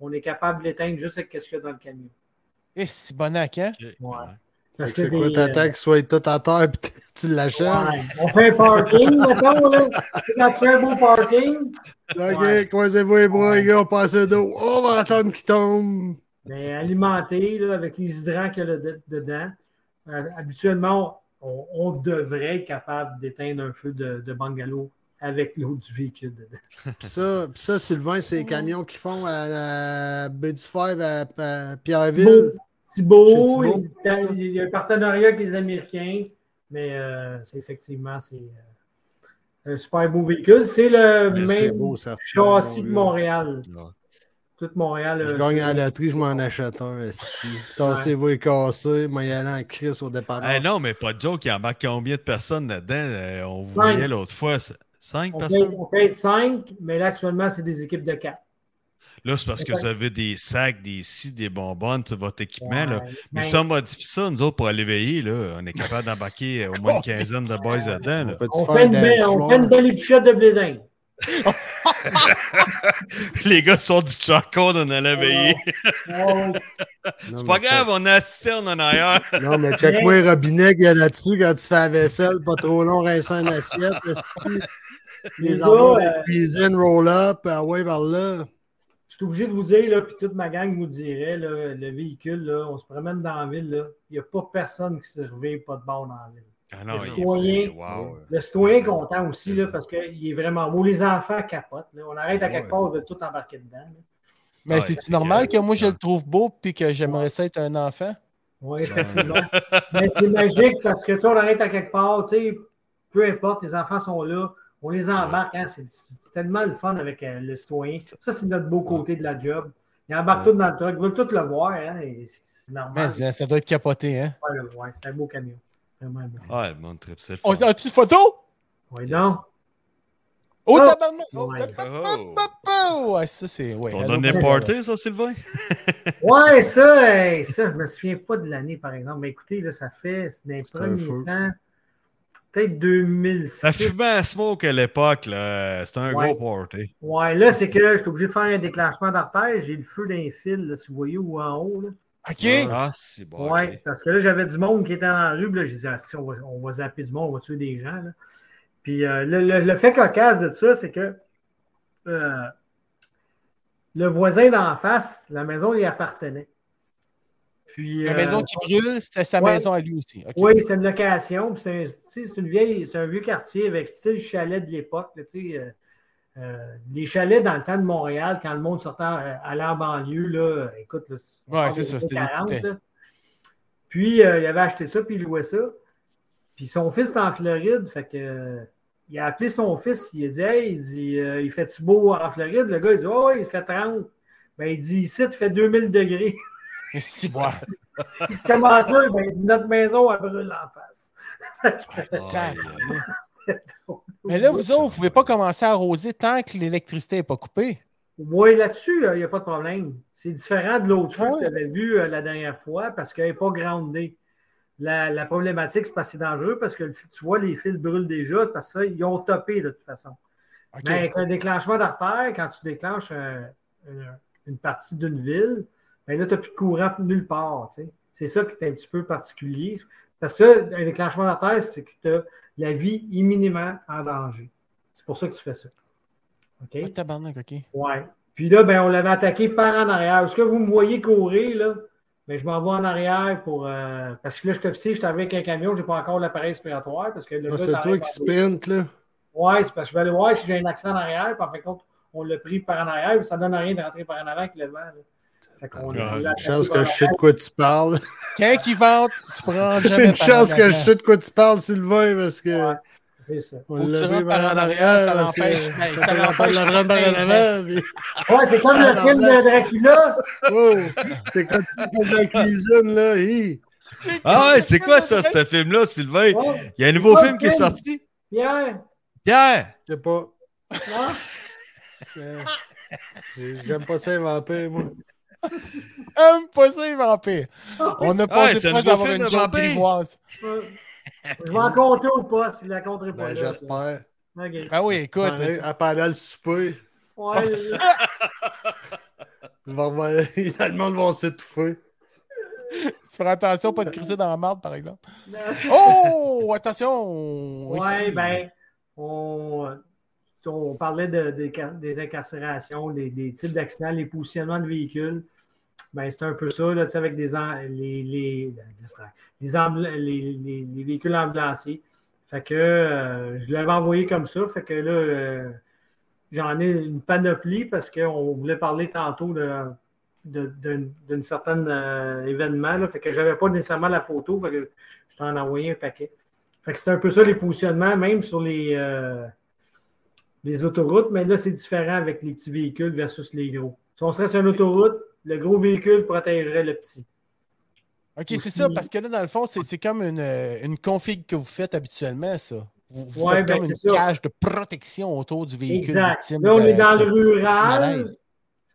on est capable de l'éteindre juste avec ce qu'il y a dans le camion. Eh, c'est bonac, hein? Ok. Ouais. Parce que que C'est quoi, des, t'attends euh, qu'il soit tout à terre puis tu l'achètes? ouais, on fait un parking, mettons, là. Tu fais un beau parking, Ok, Ouais. croisez-vous les bras, les gars, on passe d'eau. On va attendre qu'il tombe. mais alimenté là, avec les hydrants qu'il y a dedans, euh, habituellement, on, on devrait être capable d'éteindre un feu de, de bungalow avec l'eau du véhicule dedans. Puis ça, ça, Sylvain, c'est les camions qu'ils font à la baie du Fèvre à, à Pierreville. Thibault, Thibault. il y a- il y a un partenariat avec les Américains, mais euh, c'est effectivement c'est euh, un super beau véhicule. C'est le Mais même beau, châssis gars. Montréal. Tout Montréal. Je euh, gagne à la loterie, je m'en achète un. esti. Tassez-vous et cassez, moi y aller en crise au départ. Eh non, mais pas de joke, il embarque combien de personnes là-dedans? Euh, on vous voyait Cinq. l'autre fois. c'est- Cinq On personnes? on peut être cinq, mais là, actuellement, c'est des équipes de quatre. Là, c'est parce que vous avez des sacs, des scies, des bonbonnes, tout votre équipement. Là. Mais ben, si on modifie ça, nous autres, pour aller veiller, là, on est capable d'embarquer au moins une quinzaine de boys là-dedans. là. On, fait une belle, on fait une belle épichette de blé. Les gars sortent du charcoal, on allait veiller. Ouais, Non, C'est pas grave, on a la citerne en arrière. check- Non, mais check-moi le robinet qu'il y a là-dessus quand tu fais la vaisselle, pas trop long, rincer une assiette. Les envois gars, de euh, cuisine, roll-up, ah ouais, par là? Je suis obligé de vous dire, là, puis toute ma gang vous dirait, là, le véhicule, là, on se promène dans la ville, là, il n'y a pas personne qui se réveille pas de bord dans la ville. Ah non, Le citoyen- wow. Le citoyen est content aussi, là, parce qu'il est vraiment beau. Les enfants capotent. là. On arrête à quelque Ouais. part de tout embarquer dedans. là. Mais Ouais, c'est normal que moi, je le trouve beau puis que j'aimerais ça être un enfant? Oui, effectivement. Mais c'est magique parce que, tu on arrête à quelque part, tu sais, peu importe, les enfants sont là, on les embarque, hein, c'est tellement le fun avec euh, le citoyen. Ça, c'est notre beau côté de la job. Ils embarquent Ouais. tout dans le truck, ils veulent tout le voir, hein, c'est normal. Mais ça, doit être capoté, hein? Ouais, le voir. c'est un beau camion. Vraiment beau. Ouais, mon trip, c'est le On fun. as-tu une photo? Oui, donc. Oh, Oh! tabarnak! Oh, Ouais, ça, c'est. Ouais, On a Panda. importé ça, Sylvain? Ouais, ça, hey, ça, je me souviens pas de l'année, par exemple. Mais écoutez, là, ça fait, c'est feu. premiers temps, peut-être 2006. Ça fumait à smoke à l'époque, là. C'était un Ouais. gros party. Ouais, là, c'est que j'étais obligé de faire un déclenchement d'artère. J'ai le feu d'un fil, là, si vous voyez, ou en haut. Là. OK. Ah, c'est bon. ouais, ok. parce que là, j'avais du monde qui était dans la rue. puis Là, j'ai dit, ah, si, on va, on va zapper du monde, on va tuer des gens. Là. Puis euh, le, le- le fait cocasse de ça, c'est que euh, le voisin d'en face, la maison lui appartenait. Puis, La euh, maison qui brûle, c'était sa ouais. maison à lui aussi. Oui, c'est une location. puis C'est un, une vieille, c'est un vieux quartier avec style chalet de l'époque. là, tu sais, euh, les chalets dans le temps de Montréal, quand le monde sortait euh, allait en banlieue, là, écoute, là, Ouais, c'est ça, années c'était des 40, petits là. Puis euh, il avait acheté ça, puis il louait ça. Puis son fils est en Floride, fait que euh, il a appelé son fils, il a dit Hey, il, dit, il fait-tu beau en Floride? Le gars, il dit Oh, il fait 30. Ben, il dit Ici, il fait 2000 degrés. Si, ouais. il dit Comment ça? Ben, il dit Notre maison, elle brûle en face. Fait que. Mais là, vous autres, vous ne pouvez pas commencer à arroser tant que l'électricité n'est pas coupée. Oui, là-dessus, il n'y a pas de problème. C'est différent de l'autre feu Ah que tu avais vu euh, la dernière fois parce qu'elle n'est pas groundée. La, la problématique, c'est parce que c'est dangereux parce que tu vois, les fils brûlent déjà parce qu'ils ont topé de toute façon. Mais avec un déclenchement d'artère, quand tu déclenches un- un- une partie d'une ville, ben là, tu n'as plus de courant nulle part. tu sais. C'est ça qui est un petit peu particulier. Parce que un déclenchement d'artère, c'est que tu as la vie imminemment en danger. C'est pour ça que tu fais ça. OK? Ah, tabarnak, OK. Ouais. Puis là, ben, on l'avait attaqué par en arrière. Est-ce que vous me voyez courir, là? Ben, je m'en vais en arrière pour. euh, parce que là, je suis officier, je suis avec un camion, je n'ai pas encore l'appareil respiratoire. Parce que le Ah, c'est toi qui sprint, là. Ouais, c'est parce que je vais aller voir si j'ai un accent en arrière. Puis en fin de compte, on l'a pris par en arrière. Puis ça ne donne rien de rentrer par en avant avec le vent. Là. Ah, Une chance que je sais de quoi tu parles. Quand qui vente, tu prends J'ai jamais une chance que je sais de quoi tu parles, Sylvain, parce que. Ouais. C'est ça. On Faut que tu l'a rentres vu par en arrière, ça l'empêche- ben, ça ça l'empêche l'empêche de rentrer par en avant. puis- Ouais, c'est comme le film de Dracula. Oh! C'est quand tu faisais la cuisine, là. hi. Ah ouais, c'est quoi ça, ce film-là, Sylvain? Ouais. Il y a un nouveau film qui est sorti? Pierre. Pierre! Je sais pas. hein? Euh, J'aime pas ça, vampires, moi. Aime pas ça, les vampires. On a c'est un proche d'avoir une vampires. grivoise. Je vais en compter ou pas, s'il la compterait pas. Ben, j'espère. OK. Ah oui, écoute. Pendant, pendant le souper, Ouais, il le monde va s'étouffer. Tu feras attention pas de crisser dans la marde, par exemple. Oh! Attention! Ouais, Ici. ben, on, on parlait de- des incarcérations, des, des types d'accidents, les positionnements de véhicules. Ben, c'est un peu ça, là, avec des les, les, les, véhicules ambulanciers. Fait que euh, je l'avais envoyé comme ça. Fait que là, euh, j'en ai une panoplie parce qu'on voulait parler tantôt de, de- d'un d'un certain euh, événement. Là, fait que j'avais pas nécessairement la photo. Fait que je t'en ai envoyé un paquet. Fait que c'est un peu ça les positionnements, même sur les, les autoroutes, mais là, c'est différent avec les petits véhicules versus les gros. Si on serait sur une autoroute, le gros véhicule protégerait le petit. OK, c'est ça, parce que là, dans le fond, c'est c'est comme une, euh, une config que vous faites habituellement, ça. Vous, vous Ouais, faites ben, comme une ça. cage de protection autour du véhicule Exact. victime. Là, on de- est dans de- le rural.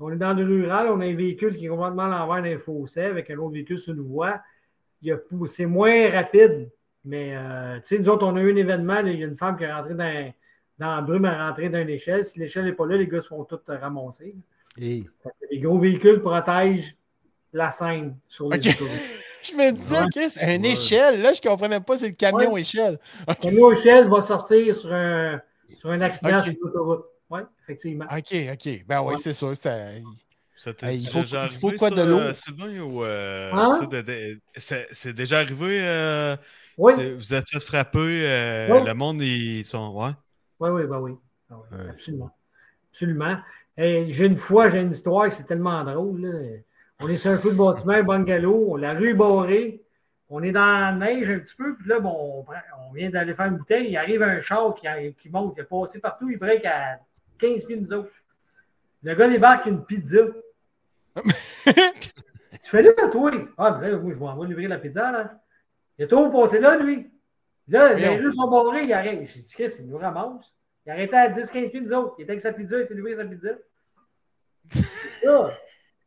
On est dans le rural, on a un véhicule qui est complètement à l'envers d'un fossé avec un autre véhicule sur une voie. Il y a pou- C'est moins rapide, mais euh, tu sais, nous autres, on a eu un événement, là, il y a une femme qui est rentrée dans, dans la brume, elle est rentrée dans une échelle. Si l'échelle n'est pas là, les gars se font tous ramasser. Hey. Les gros véhicules protègent la scène sur les Ok. autoroutes. Je me disais, Ouais. OK, c'est une Ouais. échelle. Là, je comprenais pas, c'est le camion Ouais. échelle. Le camion échelle va sortir sur un, sur un accident Ok. sur l'autoroute. Oui, effectivement. OK, OK. Ben oui, Ouais. c'est sûr. Ça... Ça t'est Hey, il faut- déjà il faut arrivé, quoi de l'eau? euh, Sylvain, ou euh, Hein? ça, de- de- c'est c'est déjà arrivé? euh, Oui, Vous êtes fait frapper, euh, Oui. le monde, ils sont... Ouais. oui, oui, ben oui. Ah oui, Ouais. Absolument. Absolument. J'ai une fois, j'ai une histoire, c'est tellement drôle. là. On est sur un feu de bâtiment, un bungalow, la rue barrée, on est dans la neige un petit peu, puis là, bon, on, vient d'aller faire une bouteille, il arrive un char qui, monte, qui est passé partout, il break à 15 pieds de nous autres. Le gars débarque une pizza. Tu fais là, toi? Ah, ben là, moi, je m'en vais livrer la pizza, là. Il a tout passé là, lui. Là, les rues sont barrées, il arrête. J'ai dit, Chris, il nous ramasse. Il arrêtait à 10-15 pieds nous autres. Il était avec sa pizza, il était livré sa pizza. Ça.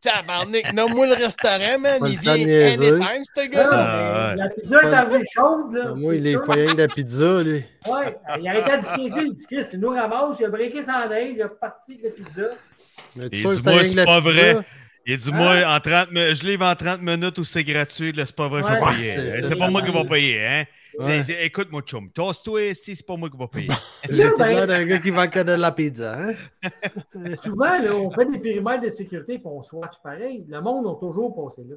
Tabarnak, nomme-moi le restaurant, man. Il de vient anytime, ce gars-là. Ah. La pizza est arrivée chaude. Là, Moi, c'est il est pas rien de la pizza, lui. Ouais, il arrêtait à 10 pieds, il dit Chris, il nous ramasse, il a breaké son neige, il a parti avec la pizza. Mais tu sais, de c'est pas vrai. Il dit, moi, en 30, mi- je livre en 30 minutes ou c'est gratuit, là, c'est pas vrai, je vais Ouais, payer. c'est- pas moi qui vais payer, hein. Ouais. C'est- Écoute-moi, chum, tosse-toi, si c'est pas moi qui vais payer. J'ai l'air d'un gars qui vend que de la pizza, hein? Souvent, là, on fait des périmètres de sécurité et on swatch pareil. Le monde a toujours passé là.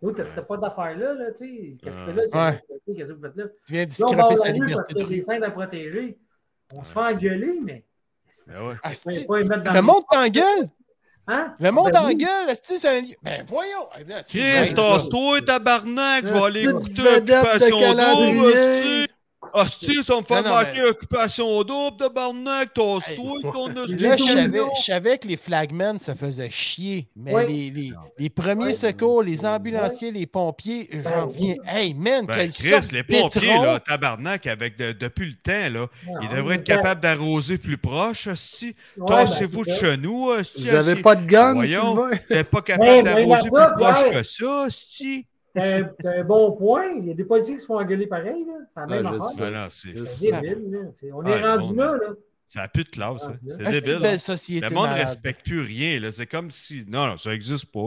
Nous, t'as pas d'affaires là, là, tu sais. Qu'est-ce que tu fais là? Ouais. Qu'est-ce que vous faites là? Tu viens Là, on va discraper sa parce liberté. y a des scènes à protéger. On se fait engueuler, mais. Ben ouais. Ah, Le monde t'engueule? Hein? Le monde Ben oui. t'engueule. esti, c'est un- Ben voyons. Eh bien, tu- Chris, Ben, tasse-toi, tabarnak, va aller écouter Occupation. Double, hostie. Ça me faire Non, non, manquer Occupation Double, tabarnak, tasse-toi, Hey, ton Là, je savais, je savais que les flagmen se faisaient chier, mais Oui. les, les, les premiers secours, les ambulanciers, les pompiers, j'en viens. Hey, man, Ben, quelle Chris, sorte les pompiers, là, tabarnak, avec de- depuis le temps, là, ils devraient être capables d'arroser plus proche, hostie. Ouais, Tassez-vous ben, de nous, hostie. Vous avez hostie. pas de gun, Voyons. Sylvain? T'es pas Ouais, capable ben, d'arroser plus proche que ça, hostie. Un- un bon point. Il y a des policiers qui se font engueuler pareil. là. C'est la même affaire. c'est... Débile. là. C'est- On est rendu bon, là. là. Ça a plus de classe, ça. Ah, C'est Ah, débile. une belle hein. société. Le monde ne respecte plus rien. là. C'est comme si. Non, non, ça n'existe pas.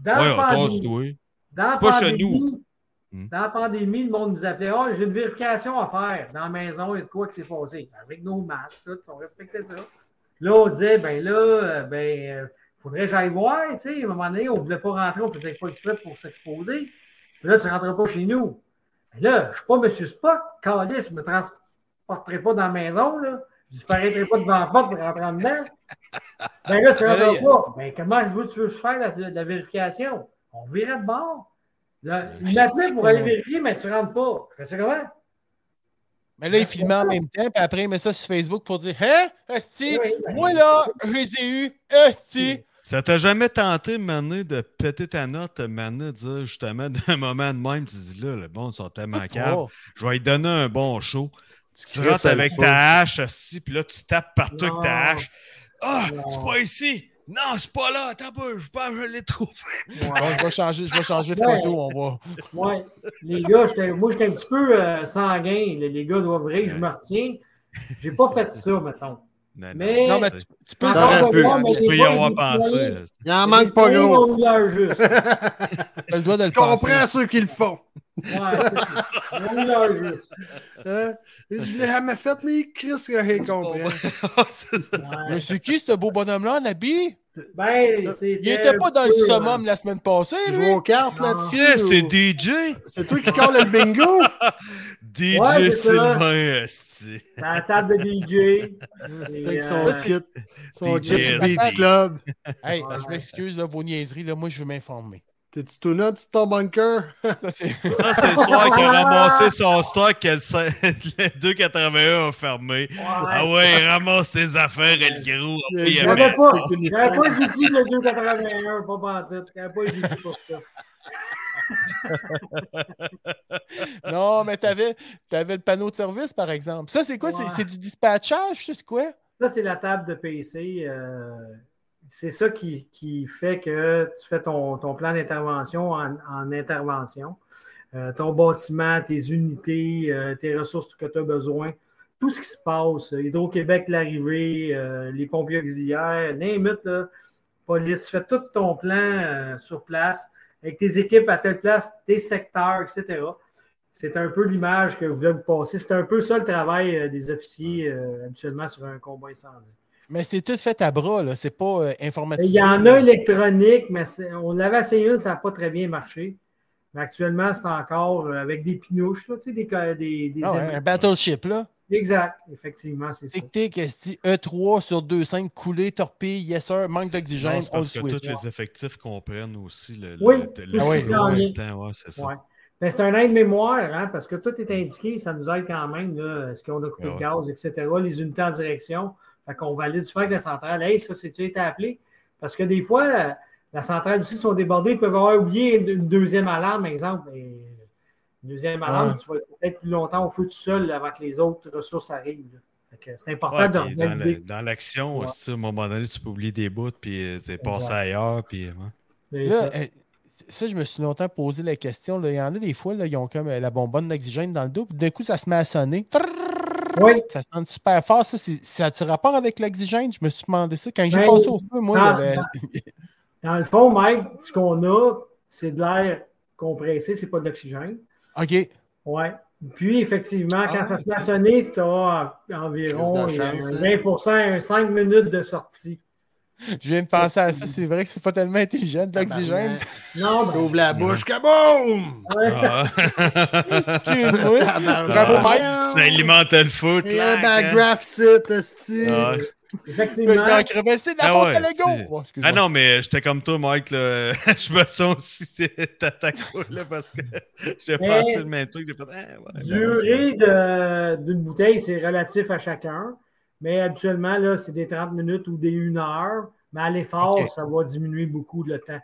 Dans la Ouais, pandémie, dans la pas chez pandémie, Hmm. dans la pandémie, le monde nous appelait Ah, j'ai une vérification à faire dans la maison, il y a de quoi qui s'est passé. Avec nos masques, tout, on respectait ça. Là, on disait Ben là, euh, ben, euh, faudrait que j'aille voir. Tu sais, à un moment donné, on ne voulait pas rentrer, on faisait pas exprès pour s'exposer. Là, tu ne rentreras pas chez nous. Là, je ne suis pas M. Spock, Calice, je ne me transporterai pas dans la maison. Là. Je ne disparaîtrai pas devant la porte pour rentrer en dedans. Ben là, tu ne rentreras pas. Ben comment je veux, tu veux fasse la, la vérification? On virait de bord. Là, il m'appelait pour aller vérifier, mais tu ne rentres pas. Je fais ça comment? Mais là, il filmait en même temps, puis après, il met ça sur Facebook pour dire Hein, Esti, Oui, ben, moi là, je les ai eus, Esti. Ça t'a jamais tenté, Mané, de péter ta note, Mané, de dire justement d'un moment de même, tu dis là, le bon, ils sont tellement calmes. Oh. Je vais lui donner un bon show. Tu rentres avec ta hache, assis, puis là, tu tapes partout Non. avec ta hache. Ah, c'est pas ici. Non, c'est pas là. Attends pas, je pense que je l'ai trouvé. Bon, je vais changer, je vais changer de photo, on va. Ouais. Les gars, j'étais- moi, j'étais un petit peu euh, sanguin. Les, les gars doivent rire, je me retiens. J'ai pas fait ça, mettons. Non, Mais- Non, mais tu, tu peux tu peux y avoir pensé. Il en manque pas gros. le de le penser. comprends ceux qui le font. Ouais, c'est ça. Ils ont eu leur juste. Hein? Et Je l'ai jamais fait, mais Chris, il comprend. C'est ça. Mais c'est qui ce beau bonhomme-là en habit? Ben, Ça- Il était pas dans le summum la semaine passée, lui? joues aux cartes là-dessus? C'est DJ. C'est toi qui colle le bingo? DJ Ouais. Sylvain, esti. À la table de DJ. C'est avec son euh, kit. Son DJ. kit du Beach Club. Hey, Ouais. je m'excuse, vos niaiseries, là, moi, je veux m'informer. T'es-tu tout net, ton bunker? Ça, c'est... Ça, c'est le soir qu'il a ramassé son stock que le cin- le 281 a fermé. Ah ouais, ramasse tes affaires, El Gros. J'avais pas, j'avais d'outil de 281, pas pantoute. J'avais pas d'outil pour ça. Non, mais t'avais, t'avais le panneau de service, par exemple. Ça, c'est quoi? C'est, Ouais. c'est du dispatchage, c'est quoi? Ça, c'est la table de PC. euh, c'est ça qui, qui fait que tu fais ton, ton plan d'intervention en, en intervention. Euh, ton bâtiment, tes unités, euh, tes ressources que tu as besoin, tout ce qui se passe. Hydro-Québec, l'arrivée, euh, les pompiers auxiliaires, n'importe là, police, tu fais tout ton plan euh, sur place avec tes équipes à telle place, tes secteurs, etc. C'est un peu l'image que je voulais vous passer. C'est un peu ça le travail euh, des officiers euh, habituellement sur un combat incendie. Mais c'est tout fait à bras, là. C'est pas euh, informatisé. Il y en a électronique, mais on l'avait essayé une, ça n'a pas très bien marché. Mais actuellement, c'est encore euh, avec des pinouches, là, tu sais, des, des, des Ah un battleship, là. Exact, effectivement, c'est ça. Tic-tic, esti, E3 sur 2.5, coulé, torpille, yes sir, manque d'oxygène, on parce que switch. tous les effectifs comprennent aussi le, le, Oui, le, le temps. Ouais, c'est ça. Ouais. Ben, c'est un aide-mémoire, hein, parce que tout est indiqué, ça nous aide quand même. là, Est-ce qu'on a coupé Ouais. le gaz, etc. Les unités en direction. Fait qu'on valide souvent avec la centrale. Hey, ça, c'est-tu été appelé? Parce que des fois, la, centrale aussi sont débordées, ils peuvent avoir oublié une, deuxième alarme, par exemple. Et une deuxième alarme, Ouais. tu vas être peut-être plus longtemps au feu tout seul avant que les autres ressources arrivent. là. Fait que C'est important Ouais, de dans le- dans l'action, Ouais. à un moment donné, tu peux oublier des bouts, puis euh, t'es passé Exact. ailleurs, puis. Là, ça- euh, ça, je me suis longtemps posé la question. là. Il y en a des fois, là, ils ont comme euh, la bonbonne d'oxygène dans le dos, puis d'un coup, ça se met à sonner. Oui. Ça sonne super fort. Ça, ça a-tu rapport avec l'oxygène? Je me suis demandé ça. Quand j'ai Ben, passé au feu, moi, il y dans- avait- Dans le fond, Mike, ce qu'on a, c'est de l'air compressé, c'est pas de l'oxygène. OK. Ouais. Puis, effectivement, quand Ah, ça se met à sonner, tu as environ Plus de euh, chance, un hein? 20 un 5 minutes de sortie. Je viens de penser à ça. C'est vrai que c'est pas tellement intelligent de l'oxygène. Non, ben, Ouvre la bouche, kaboum! ouais. Ah. Excuse-moi. Mike, ça alimentait le foot. Et là, un backdraft sit, esti. Ah. effectivement. crevassé de la Ah faute à Lego. c'est- Oh. Ah non, mais j'étais comme toi, Mike. Là. je me sens aussi t'attaques là parce que j'ai Mais pensé le même truc. Ah, Durée d'une bouteille, c'est relatif à chacun. Mais habituellement, là, c'est des 30 minutes ou des 1 heure. Mais à l'effort, ça va diminuer beaucoup le temps.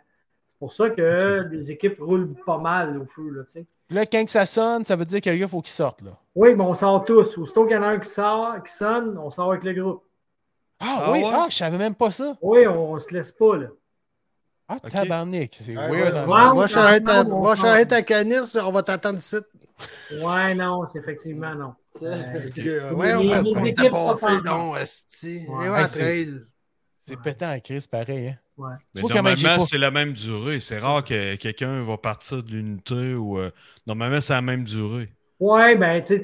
C'est pour ça que les équipes roulent pas mal au feu. Là, tu sais. Là, quand ça sonne, ça veut dire que le gars, faut qu'il sorte. Là. oui, mais on sort tous. Aussitôt qu'il y en a un qui sort, qui sonne, on sort avec le groupe. Ah, Ah oui, ouais? ah, je savais même pas ça. Oui, on, on se laisse pas. Là. Ah, Ok. tabarnak. C'est Ouais, weird. hein. Ouais, va ta, on va charrer ta canisse, on va t'attendre ici. Ouais, non, c'est effectivement non. Euh, c'est- ouais, on les- les équipes t'a passé. Ouais. Ouais, Hey, c'est-. C'est pétant en crise, pareil. Hein. ouais. Mais normalement, pas- c'est la même durée. C'est rare que quelqu'un va partir de l'unité ou. euh, normalement, c'est la même durée. Ouais, ben, tu sais,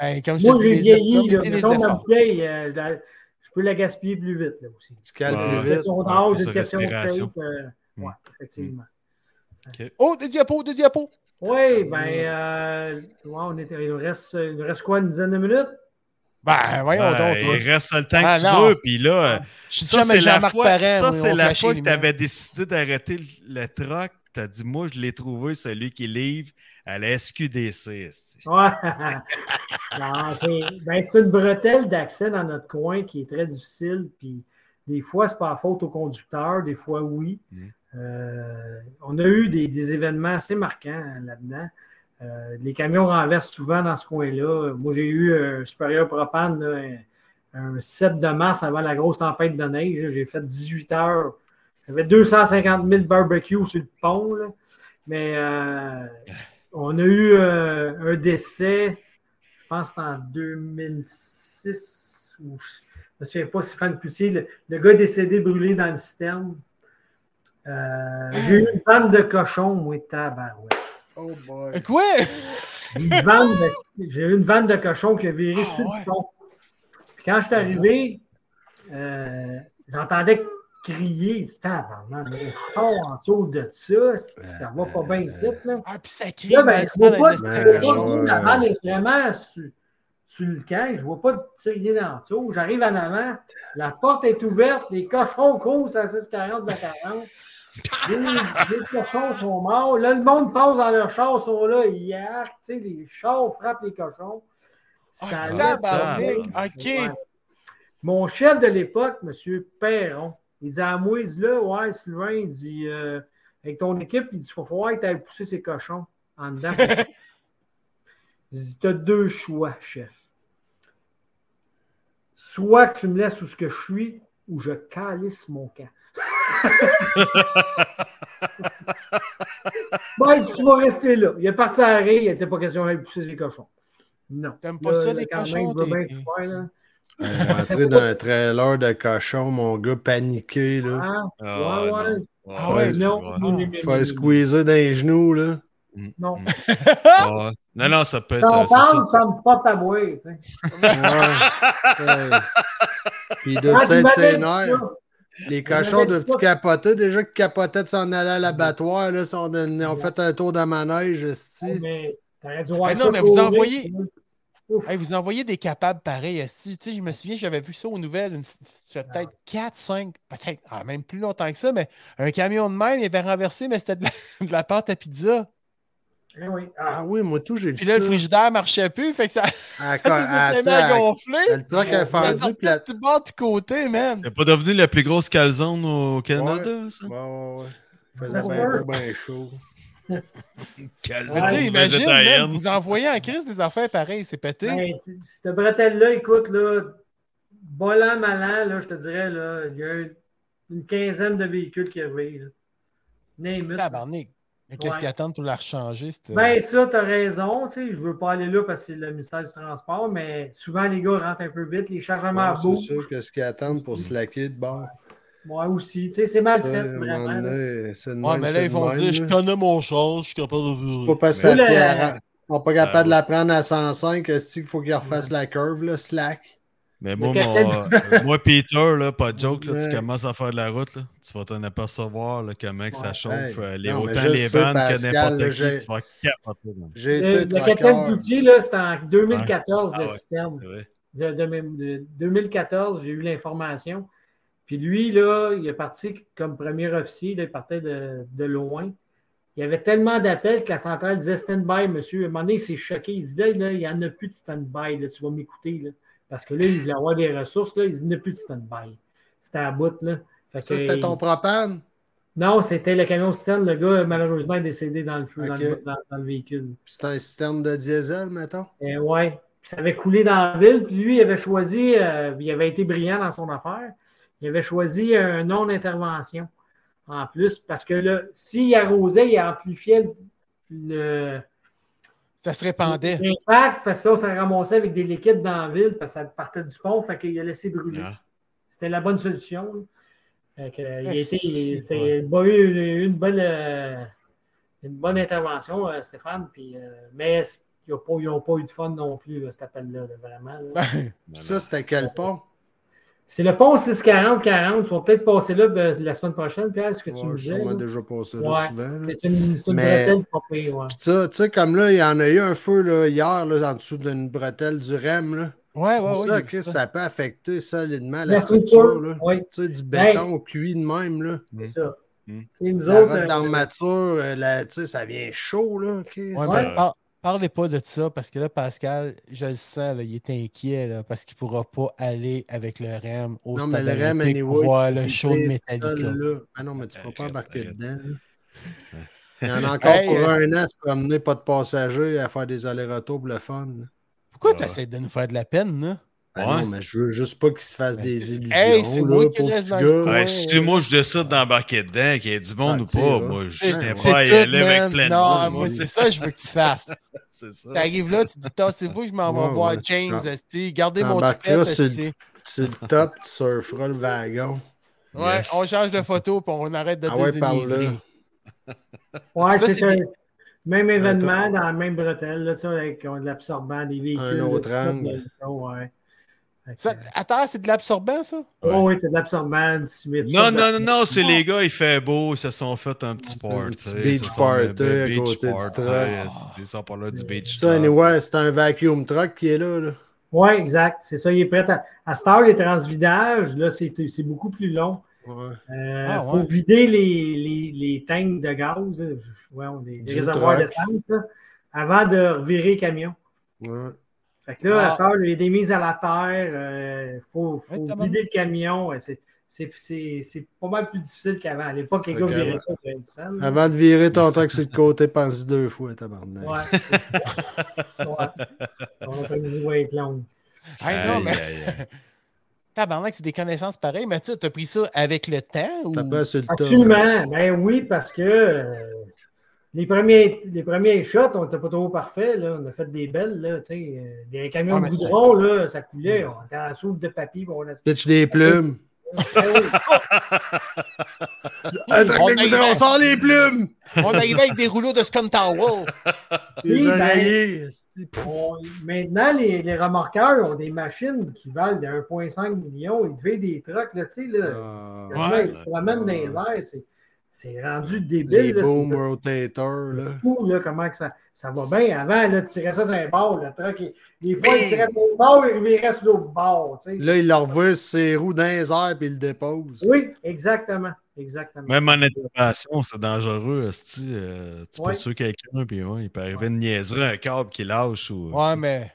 Ben, moi, j'ai vieilli. Là, c'est les ma bouteille, euh, je, la- je peux la gaspiller plus vite là, aussi. Tu cales Ouais. plus vite. question Ouais, d'âge, plus une question de tape. euh, Mm. ouais, effectivement. Oh, des diapos, des diapos. Oui, ben, euh, ouais, on était, il, nous reste, il nous reste quoi, une dizaine de minutes? Ben, voyons donc. toi. il reste le temps Ah, que tu non. veux. Puis là, Je suis ça, c'est la fois, ça, c'est la fois que tu avais décidé d'arrêter le, le truck. Tu as dit, moi, je l'ai trouvé, celui qui livre à la SQDC. Ouais. non, c'est ben, c'est une bretelle d'accès dans notre coin qui est très difficile. Puis des fois, c'est pas faute au conducteur, des fois, oui. Mm. Euh, on a eu des, événements assez marquants hein, là-dedans. Euh, les camions renversent souvent dans ce coin-là. Moi, j'ai eu un supérieur propane, un, un 7 de mars avant la grosse tempête de neige. J'ai fait 18 heures. J'avais 250 000 barbecues sur le pont. Mais euh, on a eu un décès, je pense en 2006, ou je me souviens pas si Fan Poutier, le, le gars est décédé brûlé dans le citerne. Euh, J'ai eu une vanne de cochon, moi, tabarouette. Oh boy. Quoi? J'ai eu une vanne de cochon qui a viré Ah, sur ouais. le pont. Puis quand je suis arrivé, euh, j'entendais crier. C'était le cochon en dessous de ça, ça va pas bien ici, là. Ah, puis ça crie Là, ben, je vois pas, la vanne est vraiment sur, sur le camp. Je vois pas de tirer dans le dessous. J'arrive en avant, la porte est ouverte, les cochons courent à 640 de 40. Les, les cochons sont morts. Là, le monde passe dans leurs chars, sont là, ils tu sais, les chars frappent les cochons. Ça Ah. OK. Ouais. Mon chef de l'époque, M. Perron, il dit à moi, il dit là, ouais, Sylvain, il dit, euh, avec ton équipe, il dit, il faut falloir que tu ailles pousser ces cochons en dedans. il dit, tu as deux choix, chef. Soit que tu me laisses où ce que je suis, ou je calisse mon camp. ben, tu vas rester là. Il est parti à rire, il n'était pas question d'aller pousser ses cochons. Non. T'aimes pas Là, ça, les même, cochons, il va bien t'es- tout faire, là. On est rentré dans un trailer de cochon, mon gars paniqué, là. Ah, Ah, ouais, ouais. non. Ah ouais, Faire squeezer dans les genoux, là. Mm, Non. mm. Ah, Non, non, ça peut être. Quand euh, on c'est parle, ça. ça me pop à boire. tu sais. Ouais. Ouais. Puis m'avait ses dit nerfs. Les cochons dit ça. capoter. Déjà qu'ils capotaient de s'en aller à l'abattoir, là, ils ont, fait un tour de manège, esti. Mais t'aurais dû voir Mais non, ça mais vous envoyez-. Hey, vous envoyez des capables pareils. esti. Tu sais, je me souviens, j'avais vu ça aux nouvelles, Ah. peut-être 4, 5, peut-être ah, même plus longtemps que ça, mais un camion de même, il avait renversé, mais c'était de la, de la pâte à pizza. Eh oui. Ah Ah, oui, moi tout, j'ai vu Puis ça. là, le frigidaire marchait plus, fait que ça, À, ça à, s'est à à- gonfler. le truc a Ça fendu, sortait puis la... du bord du côté, man. C'est pas devenu la plus grosse calzone au Canada, ça? Ouais, ouais, ouais. Faisait Ouais. bien beau, bien chaud. Calzone sais, imagine, végétarienne. vous envoyez en crise des affaires pareilles, c'est pété. ben, tu- cette bretelle-là, écoute, là, bon an, mal an, là, je te dirais, là, il y a une quinzaine de véhicules qui arrivent. là. Name it. Tabarnak. Mais qu'est-ce Ouais. qu'ils attendent pour la rechanger? cette- Ben, ça, tu as raison. Tu sais, je veux pas aller là parce que c'est le mystère du transport, mais souvent, les gars rentrent un peu vite. Les chargements Ouais, beaux. c'est sûr qu'est-ce qu'ils attendent pour slacker de bord. Moi aussi. Tu sais, c'est mal fait, à vraiment. donné, Ouais, mais là, ils vont même, dire Je connais mon char, je suis capable de. Pas parce que ça à On n'est pas capable Ben de la prendre à 105, est-ce qu'il faut qu'il refasse la curve, là, slack? Mais moi, mon, euh, moi, Peter, là, pas de joke, là, Ouais. tu commences à faire de la route, là, tu vas t'en apercevoir là, comment que ça chauffe. Euh, les, non, autant les vannes que n'importe qui, tu vas capoter. Le, capitaine là, c'était en 2014, Ah le système. De, de même- de 2014, j'ai eu l'information. Puis lui, là, il est parti comme premier officier, là, il partait de, de loin. Il y avait tellement d'appels que la centrale disait stand-by, monsieur. À un moment donné, il s'est choqué. Il dit là, il n'y en a plus de stand-by, là, tu vas m'écouter. Parce que là, il voulait avoir des ressources, là, il n'y a plus de stand-by. C'était à bout. Là. Fait Ça, que, c'était il- ton propane? Non, c'était le camion citerne. Le gars, malheureusement, est décédé dans le feu, dans, le, dans- dans le véhicule. C'était un système de diesel, mettons? Ouais. Puis ça avait coulé dans la ville. Puis lui, il avait choisi, euh, il avait été brillant dans son affaire. Il avait choisi un non-intervention en plus, parce que là, s'il arrosait, il amplifiait le- Ça se répandait. l'impact, parce que là, on s'est ramassé avec des liquides dans la ville, parce que ça partait du pont, fait qu'il a laissé brûler. Ah. C'était la bonne solution. là. Fait que, euh, il a Eh, été, il- il a eu une, une bonne, euh, une bonne intervention, euh, Stéphane. Puis, euh, mais ils n'ont pas, eu de fun non plus, là, cet appel-là, là, vraiment. là. Ben, ça, c'était quel pont? C'est le pont 640-40. Ils vont peut-être passer là ben, la semaine prochaine, Pierre, est-ce que tu me disais? sûrement là? déjà passé là Ouais. souvent. C'est une, une Mais- bretelle pire, ouais. Tu sais, comme là, il y en a eu un feu là, hier là, en dessous d'une bretelle du REM. Là. Ouais, ouais, ouais. ça, que ça. ça peut affecter solidement la, La structure. structure, là. oui, Tu sais, du béton cuit de même. Là. c'est ça. Mm. Sais, nous La autres, euh, d'armature, euh, la- tu sais, ça vient chaud. Là. ok, Ouais, par- parlez pas de ça parce que là, Pascal, je le sens, là, il est inquiet là, parce qu'il pourra pas aller avec le REM au Non, mais stade le REM, anyway, voir le show de Metallica. Ah non, mais tu peux Arrête, pas embarquer dedans. Il y en a encore Hey, pour euh, un an à se promener, pas de passagers, à faire des allers-retours pour le fun. là. Pourquoi Ouais. tu essaies de nous faire de la peine, là? Ah Ouais. non, mais je veux juste pas qu'il se fasse Ben, des c'est- illusions. Hey, c'est là, moi qui petit dans gars. le. Ouais, si moi je décide d'embarquer dedans, qu'il y ait du monde Ah, ou pas, là. moi je C'est c'est pas à y tout, aller avec plein de Non, monde. moi, moi. c'est ça que je veux que tu fasses. C'est ça. T'arrives là, tu dis, tassez-vous, je m'en vais voir James, esti. Gardez mon ticket, sur esti. Sur le top, tu surferas le wagon. Ouais, Yes. on change de photo puis on arrête de Ah ouais. Ouais, c'est c'est ça. des- Même événement dans la même bretelle, là, tu sais, avec de l'absorbant, des véhicules. Un autre angle. Ouais. Ça, terre, c'est de l'absorbant, ça? Oh, oui, t'as de l'absorbant, Non, non, non, non, c'est les gars, il fait beau, ils se sont fait un petit party. Un petit beach party à beach côté du party, truck. Ils sont pas là du beach Ça, anyway, c'est un vacuum truck qui est là. là. Oui, exact. C'est ça, il est prêt à. À cette heure, les transvidages, là, c'est c'est beaucoup plus long. Ouais. Il Ah, faut vider les, les, les tanks de gaz, ouais, on- les, les Du réservoirs truck. d'essence, là, avant de revirer le camion. Ouais. Fait que là, Ah. à cette heure, il y a des mises à la terre, il faut, faut Ouais, vider le camion. c'est- C'est c'est- c'est pas mal plus difficile qu'avant. À l'époque, les gars viraient ça sur une scène. là. Avant de virer ton sur le côté, pense deux fois, tabarnak. Ouais. ça. ouais. On a pas dit ouais, être longue. Hey, non, mais aïe, aïe. tabarnak, c'est des connaissances pareilles, mais tu as pris ça avec le temps ou? Absolument. Ben oui, parce que euh, les, premiers, les premiers shots, on n'était pas trop parfaits. Là. On a fait des belles. Là, tu sais, euh, des camions de goudron, là, ça coulait. On était en soupe de papier. On a... Pitch des plumes. Ben oui. Un truc On sort les plumes! On arrivait avec des rouleaux de Scum Towel. Les Oui, ben- esti. On- maintenant, les, les remorqueurs ont des machines qui valent de 1,5 million. Ils devaient des trucks, là, là. Ah, ouais. ils se promènent dans les airs. C'est, rendu débile. Les boom rotators, là. C'est fou, là, comment que ça, ça va bien. Avant, là, tu tirais ça sur un bord, le truck, il- des fois, il tirait trop fort, il revirait sur l'autre bord, tu sais. Là, il le revoit sur ses roues dans les airs puis il le dépose. Oui, exactement. Exactement. Même en intervention, c'est dangereux. esti, euh, tu Ouais. peux tuer quelqu'un, puis ouais, il peut arriver une niaiserie, un câble qui lâche. Ou, Ouais, mais.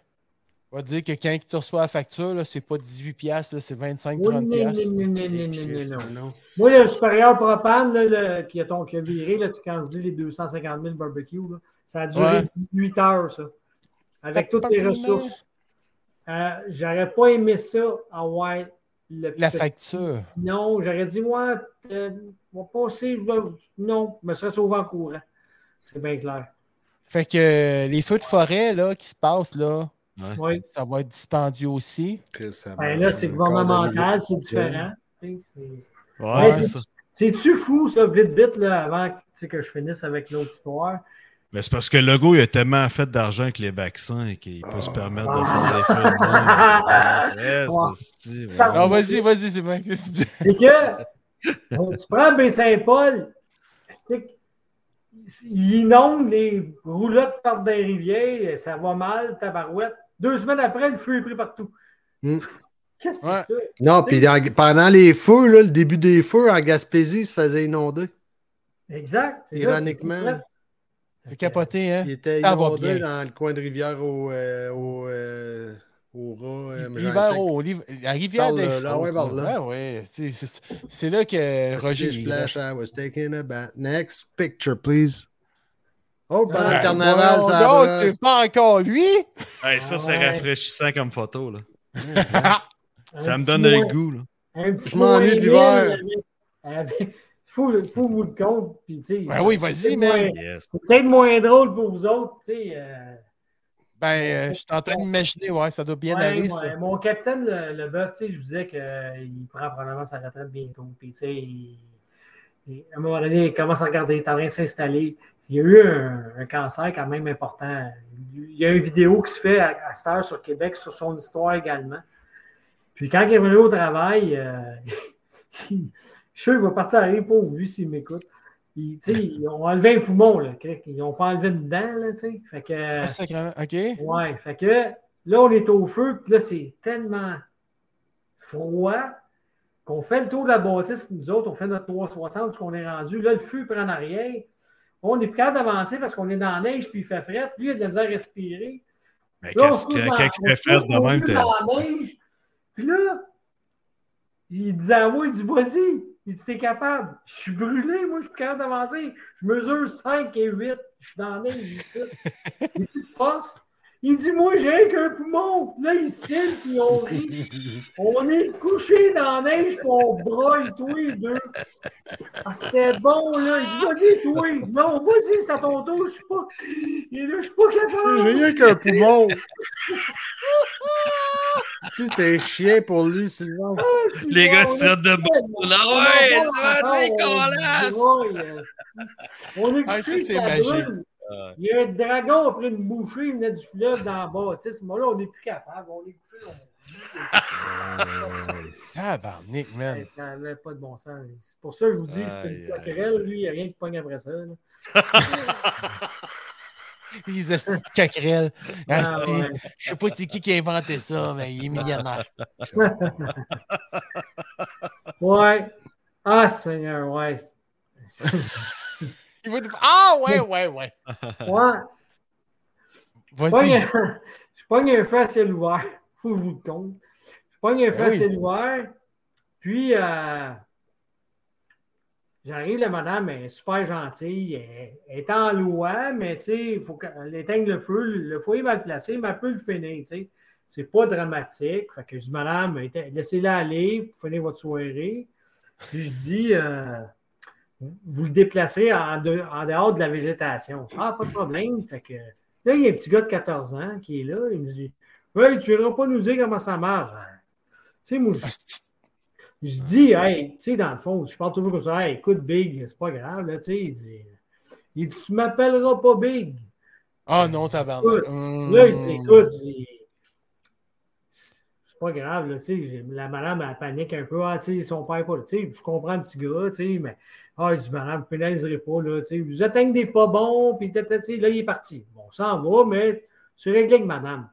On va dire que quand tu reçois la facture, là, c'est pas 18$, piastres, là, c'est 25$, Oui, 30$. non, piastres. non, non, non, non, non. Moi, le supérieur propane là, le- qui, a ton- qui a viré, là, quand je dis les 250 000 barbecues, là, ça a duré Ouais. 18 heures, ça. Avec toutes les ressources. Euh, j'aurais pas aimé ça, avoir le La facture. Non, j'aurais dit, moi, euh, on va passer. là, non, je me serais sauvé en courant. C'est bien clair. Fait que euh, les feux de forêt là, qui se passent, là, Oui. ça va être dispendieux aussi. Que ça Ben là, c'est gouvernemental, c'est différent. Ouais, Ouais. C'est-tu fou, ça, vite, vite, là, avant tu sais, que je finisse avec l'autre histoire? Mais c'est parce que le gars, il a tellement fait d'argent avec les vaccins qu'il peut se permettre de faire des. Ah. Ouais, Ouais. c'est- c'est- Ah, Non, vas-y, vas-y, c'est bien. Qu'est-ce que tu dis? C'est que euh, tu prends Baie-Saint-Paul, il inonde, les roulottes partent des rivières, ça va mal, tabarouette. Deux semaines après, le feu est pris partout. Hmm. Qu'est-ce que Ouais. c'est ça? Non, puis en- pendant les feux, là, le début des feux, en Gaspésie, il se faisait inonder. Exact. Ironiquement. c'est capoté, hein? Il était Ça inondé bien. dans le coin de rivière au, euh, au, euh, euh, L'hiver au la rivière des là, ouais, là. C'est- là que Roger. Splash. I was taking a bath. Next picture, please. Oh, pendant Ouais, le carnaval, ça brosse. c'est pas encore lui? Hey, ça, c'est Ouais. rafraîchissant comme photo. Là. Ça me donne le goût. Là. Un petit Je m'ennuie de l'hiver. Faut, faut vous le compte. Puis, tu sais, Ben oui, vas-y, man. Yes. C'est peut-être moins drôle pour vous autres, tu sais. euh, Ben, euh, je suis en train d'imaginer, ouais, ça doit bien Ouais, aller, ouais. ça. Mon capitaine Le- Leboeuf, tu sais, je vous disais qu'il prend probablement sa retraite bientôt. Puis, tu sais, à un moment donné, il commence à regarder, il est en train de s'installer. Il y a eu un, un cancer quand même important. Il y a une vidéo qui se fait à, à cette heure sur Québec sur son histoire également. Puis quand il est revenu au travail, euh, je suis sûr qu'il va partir à rire pour lui s'il m'écoute. Ils, ont enlevé un poumon, là. Ils n'ont pas enlevé une dent, là, tu sais. Fait que, Ah, OK. Ouais, fait que là, on est au feu, puis là, c'est tellement froid qu'on fait le tour de la bâtisse, nous autres, on fait notre 360, qu'on est rendu. Là, le feu prend en arrière. On n'est plus capable d'avancer parce qu'on est dans la neige, puis il fait fret. Lui, il a de la misère à respirer. Mais qu'est-ce que fait faire de même, dans la neige. Puis là, il disait à moi, il dit, vas-y. Il dit, t'es capable. Je suis brûlé, moi, je suis plus capable d'avancer. Je mesure 5 et 8. Je suis dans la neige. J'ai plus de force. Il dit, moi, j'ai rien qu'un poumon. Là, il cille, puis on rit. On est couché dans la neige, puis on broille, tous les deux. Ah, c'était bon, là. Il dit, vas-y, toi. Non, vas-y, c'est à ton tour. Je suis pas. Et là, je suis pas capable. J'ai rien qu'un poumon. tu sais, t'es chien pour lui, Sylvain. Les gars se traitent de tellement- Là, on ouais, en vas-y, encore, on est Ah, couché, ça, c'est magique. brûle. Il y a un dragon après une bouchée, il venait du fleuve dans le bas. Tu sais, ce moment-là, on n'est plus capable. On est couché. Ah, barnick, on- man. Ça n'avait pas de bon sens. C'est pour ça que je vous dis, c'était une coquerelle. Lui, il n'y a rien qui pogne après ça. là. Les esti de caquerelles. Ah. Je sais pas c'est qui qui a inventé ça, mais il est millionnaire. Ouais. Ah, Seigneur, ouais. Va Ah, ouais, ouais, ouais. Ouais. Je pogne Vas-y. un- je pogne un feu à ciel ouvert. Faut que je vous le compte. Je pogne un feu à Ben ciel ouvert. Puis, euh, j'arrive, la madame elle est super gentille. Elle, elle est en loi, mais tu sais, il faut qu'elle éteigne le feu. Le foyer est mal placé, mais elle peut le finir, tu sais. C'est pas dramatique. Fait que je dis, madame, laissez-la aller, vous finir votre soirée. Puis je dis, euh, vous, le déplacez en, de- en dehors de la végétation. Ah, pas de problème. Fait que là, il y a un petit gars de 14 ans qui est là. Il me dit, Hey, tu ne pas nous dire comment ça marche. Tu sais, moi, je, je dis, hey, tu sais, dans le fond, je parle toujours comme ça, hey, écoute, Big, c'est pas grave, là, tu sais. Il dit, il dit, tu m'appelleras pas Big. Ah non, tabarnak. Là, il dit, écoute, il- c'est pas grave, là, tu sais. j'ai- La madame, elle panique un peu. Ah, tu sais, son père pas là. Tu sais, je comprends le petit gars, tu sais, mais. Ah, il dit, madame, vous pénaliserez pas, là, tu sais. Vous atteignez des pas bons, puis tata, tu sais, là, il est parti. Bon, ça en va, mais c'est réglé avec madame.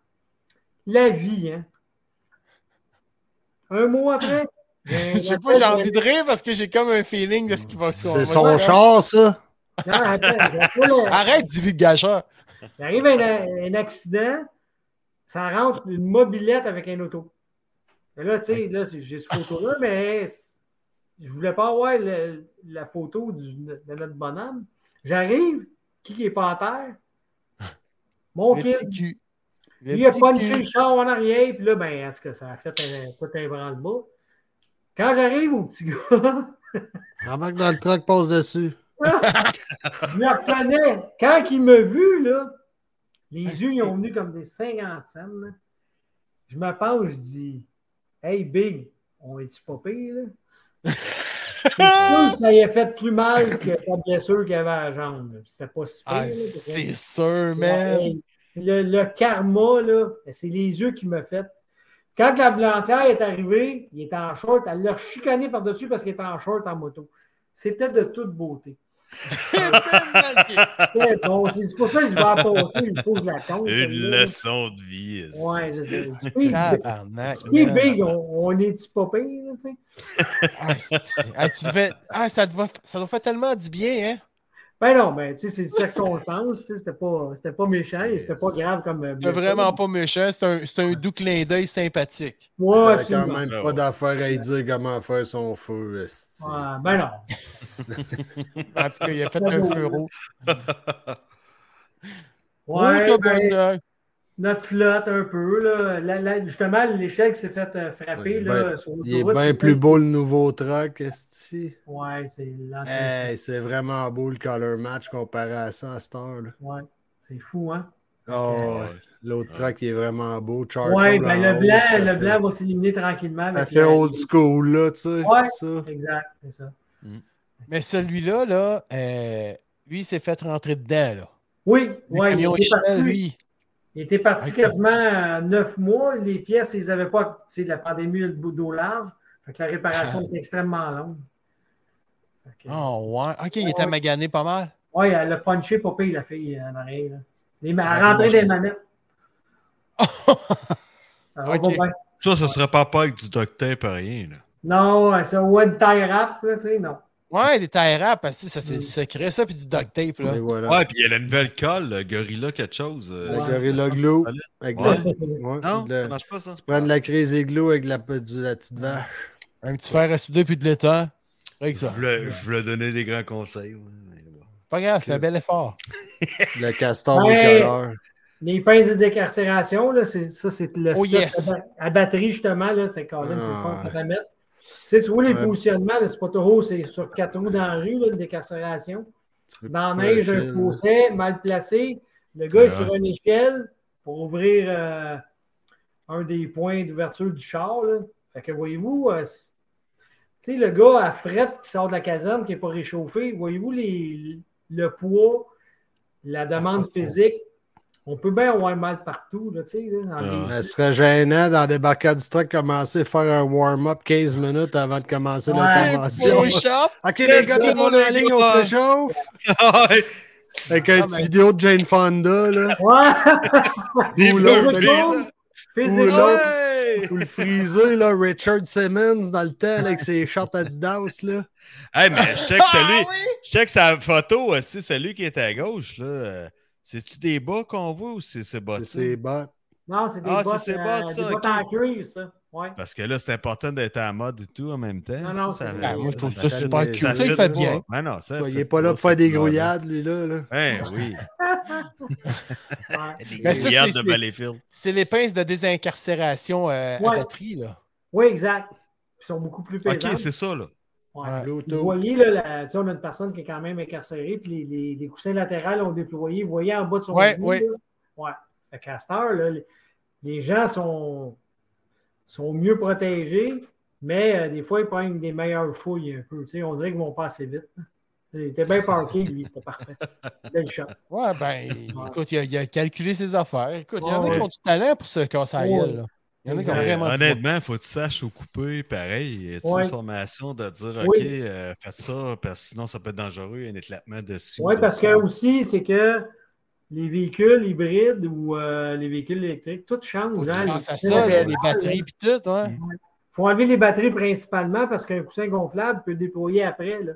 La vie, hein. Un mois après? Je sais pas, j'ai envie de rire parce que j'ai comme un feeling de ce qui va se C'est va- son va- char, ça. Non, attends, après, là, Arrête. Il arrive un, un accident, ça rentre une mobilette avec un auto. Et là, tu sais, là, j'ai cette photo-là, mais je voulais pas avoir le- la photo du- de notre bonhomme. J'arrive, qui qui est pas à terre? Mon Le kid. cul. Le Il a punché le char en arrière, puis là, ben, en tout cas, ça a fait un, tout un branle-bas. Quand j'arrive au petit gars, Remarque dans le truck, passe dessus. je me reconnais. Quand il m'a vu, là, les Asti. yeux, ils ont venu comme des 50 cents. là. Je me penche, je dis Hey, Big, on est-tu pas pire, là? C'est sûr que ça y a fait plus mal que sa blessure qu'il avait à la jambe. C'était pas si pire. Ah, c'est sûr, man. Le karma, là, c'est les yeux qui me fait. Quand la blancière est arrivée, il était en short, elle l'a chicané par-dessus parce qu'il était en short en moto. C'était de toute beauté. C'était bon. C'est c'est pour ça que je vais en passer, il faut que je la compte. Une leçon de vie. Ouais, je sais. Speed, Speed. Big, on, on est-tu pas pire, tu sais? Ah, c'est- ah, tu devais- ah, ça, doit... ça doit faire tellement du bien, hein? Ben non, ben, tu sais, c'est des circonstances, tu sais, c'était pas, c'était pas méchant, et c'était pas grave comme. euh, blessure. vraiment pas méchant, c'est un, c'est un doux clin d'œil sympathique. Ouais, Il a quand même pas d'affaire à lui dire comment faire son feu. Ouais, ben non. En tout cas, il a fait un feu rouge. Ouais, ben. Notre flotte un peu. Là. La- la- justement, l'échelle qui s'est fait euh, frapper. Ouais, là, ben, sur Il est bien plus ça. beau le nouveau truck, esti. Ouais, c'est l'ancien. Hey, c'est vraiment beau le color match comparé à ça à cette heure. là. Ouais, c'est fou, hein? Oh, Ouais. L'autre truck il est vraiment beau. Charcoal Ouais, ben en le haut, blanc, le fait- blanc va s'éliminer tranquillement. Ça fait old school, là, tu sais. Ouais. ça. Exact, c'est ça. Mais celui-là, là, euh, lui, il s'est fait rentrer dedans, là. Oui, Le ouais, il camion parti, lui. Il était parti quasiment neuf mois. Les pièces, ils n'avaient pas, tu sais, la pandémie, le bout d'eau large. Fait que la réparation était extrêmement longue. Que- Oh, ouais. Ok, il était magané pas mal. Ouais, elle a punché pas pire, la fille en arrière. là. Les, elle Ah, rentrait des manettes. Pas bien. Ça, ce serait pas pas avec du duct tape rien. Là. Non, c'est un one tie wrap, là, tu sais, non. Ouais, des tailles rap, parce que ça, Mm. c'est du secret, ça, puis du duct tape, là. Voilà. Ouais, puis il y a la nouvelle colle, le Gorilla quelque chose. euh, Le. Gorilla Glue. Avec Ouais. la- ouais, Non, le- ça marche pas, ça. Prendre la crise glue avec la, du- la petite vache. Un petit fer à souder puis de l'étang. Avec Je ça. voulais, je voulais donner des grands conseils. mais. Pas grave, c'est un bel effort. Le castor Ouais. bicolore. Les pinces de décarcération, là, c'est, ça, c'est le Oh, set yes. à, ba- à batterie, justement, là, c'est Colin, c'est le fun Ah. à mettre. Tu vois les positionnements, c'est pas trop, c'est sur quatre roues dans la rue, là, le décarcération. Dans la neige, un fossé, mal placé. Le gars est sur une échelle pour ouvrir euh, un des points d'ouverture du char. Là. Fait que voyez-vous, euh, c'est- le gars à fret qui sort de la caserne, qui n'est pas réchauffé, voyez-vous les, le poids, la demande de physique. On peut bien avoir mal partout, là, tu sais. là, dans les- Ça serait gênant dans des barcades du truck commencer à faire un warm-up 15 minutes avant de commencer Ouais. l'intervention. Ok, les gars, tout le monde en ligne, on se réchauffe. Avec un Ah, petit ben- vidéo de Jane Fonda, là. Ouais! Ou l'autre. Physiquement, Ou l'autre. Ou le frisé, là, Richard Simmons dans le temps, avec ses shorts Adidas, là. Hey, mais je check celui. Ah, oui? Je check sa photo aussi, celui qui est à gauche. là. Euh, C'est-tu des bas qu'on voit ou c'est ces bas C'est ses bottes. Non, c'est des Ah, c'est bottes, ces euh, bottes, ça, des bottes ok. en cuir, ça. Ouais. Parce que là, c'est important d'être à la mode et tout en même temps. Non, non, ça, c'est- Ben, moi, je trouve ça Ça super cute. ça Ça, il fait bien. Ben non, ça. Il n'est pas là pour faire des grouillades, lui, là. là. Ben oui. Des Mais ça, grouillades c'est- de Valleyfield. C'est les pinces de désincarcération euh, à batterie, là. Oui, exact. Ils sont beaucoup plus Ok, pesantes. c'est ça, là. Ouais. Ouais. Vous voyez, là, la- on a une personne qui est quand même incarcérée, puis les, les- les coussins latérales ont déployé. Vous voyez en bas de son Ouais, genou, ouais. là? Ouais. Les, les gens sont, sont mieux protégés, mais euh, des fois, ils prennent des meilleures fouilles un peu. Tu sais, on dirait qu'ils vont pas assez vite. Il était bien parké, lui, c'était parfait. Belle shot. Ouais, ben, écoute, il a, il a calculé ses affaires. Écoute, il y en a Ouais. qui ont du talent pour se casser là. Il y en a qui ont Ouais, vraiment du Honnêtement, il faut que tu saches au coupé, pareil. Y a Ouais. une formation de dire, Oui. OK, euh, faites ça, parce que sinon, ça peut être dangereux. Il y a un éclatement de ci. ou Oui, parce que aussi, c'est que les véhicules hybrides ou euh, les véhicules électriques, tout change. Hein, tu les ça, les batteries puis tout, ouais. Il faut enlever les batteries principalement parce qu'un coussin gonflable peut déployer après. Là.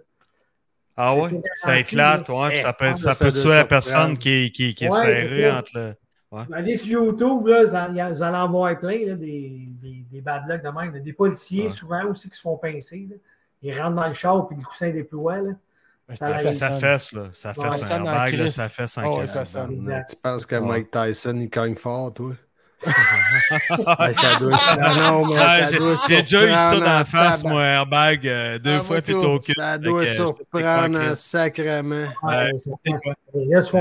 Ah ouais? Ça éclate, ouais, puis ça peut, ça ça peut tuer la personne qui, qui, qui est Ouais, serrée entre le. Allez sur YouTube, là, vous en- vous allez en voir plein, là, des, des, des bad luck de même. là. Des policiers, Ouais. souvent aussi, qui se font pincer. là. Ils rentrent dans le char puis le coussin déploie. Là. Ben, Ça c'est arrive. Ça, fesse, là. Ça Ouais, fesse ça un airbag, là, ça fesse ouais, ça sonne. Exact. Tu penses que Ouais. Mike Tyson, il cogne fort, toi? Ouais, ça doit Ah non, mais Ah, ça j'ai- doit J'ai déjà eu ça dans la face, moi, airbag. euh, deux Ah, fois, t'es au cul. Ça Fait doit surprendre Chris. sacrement. Ouais, ça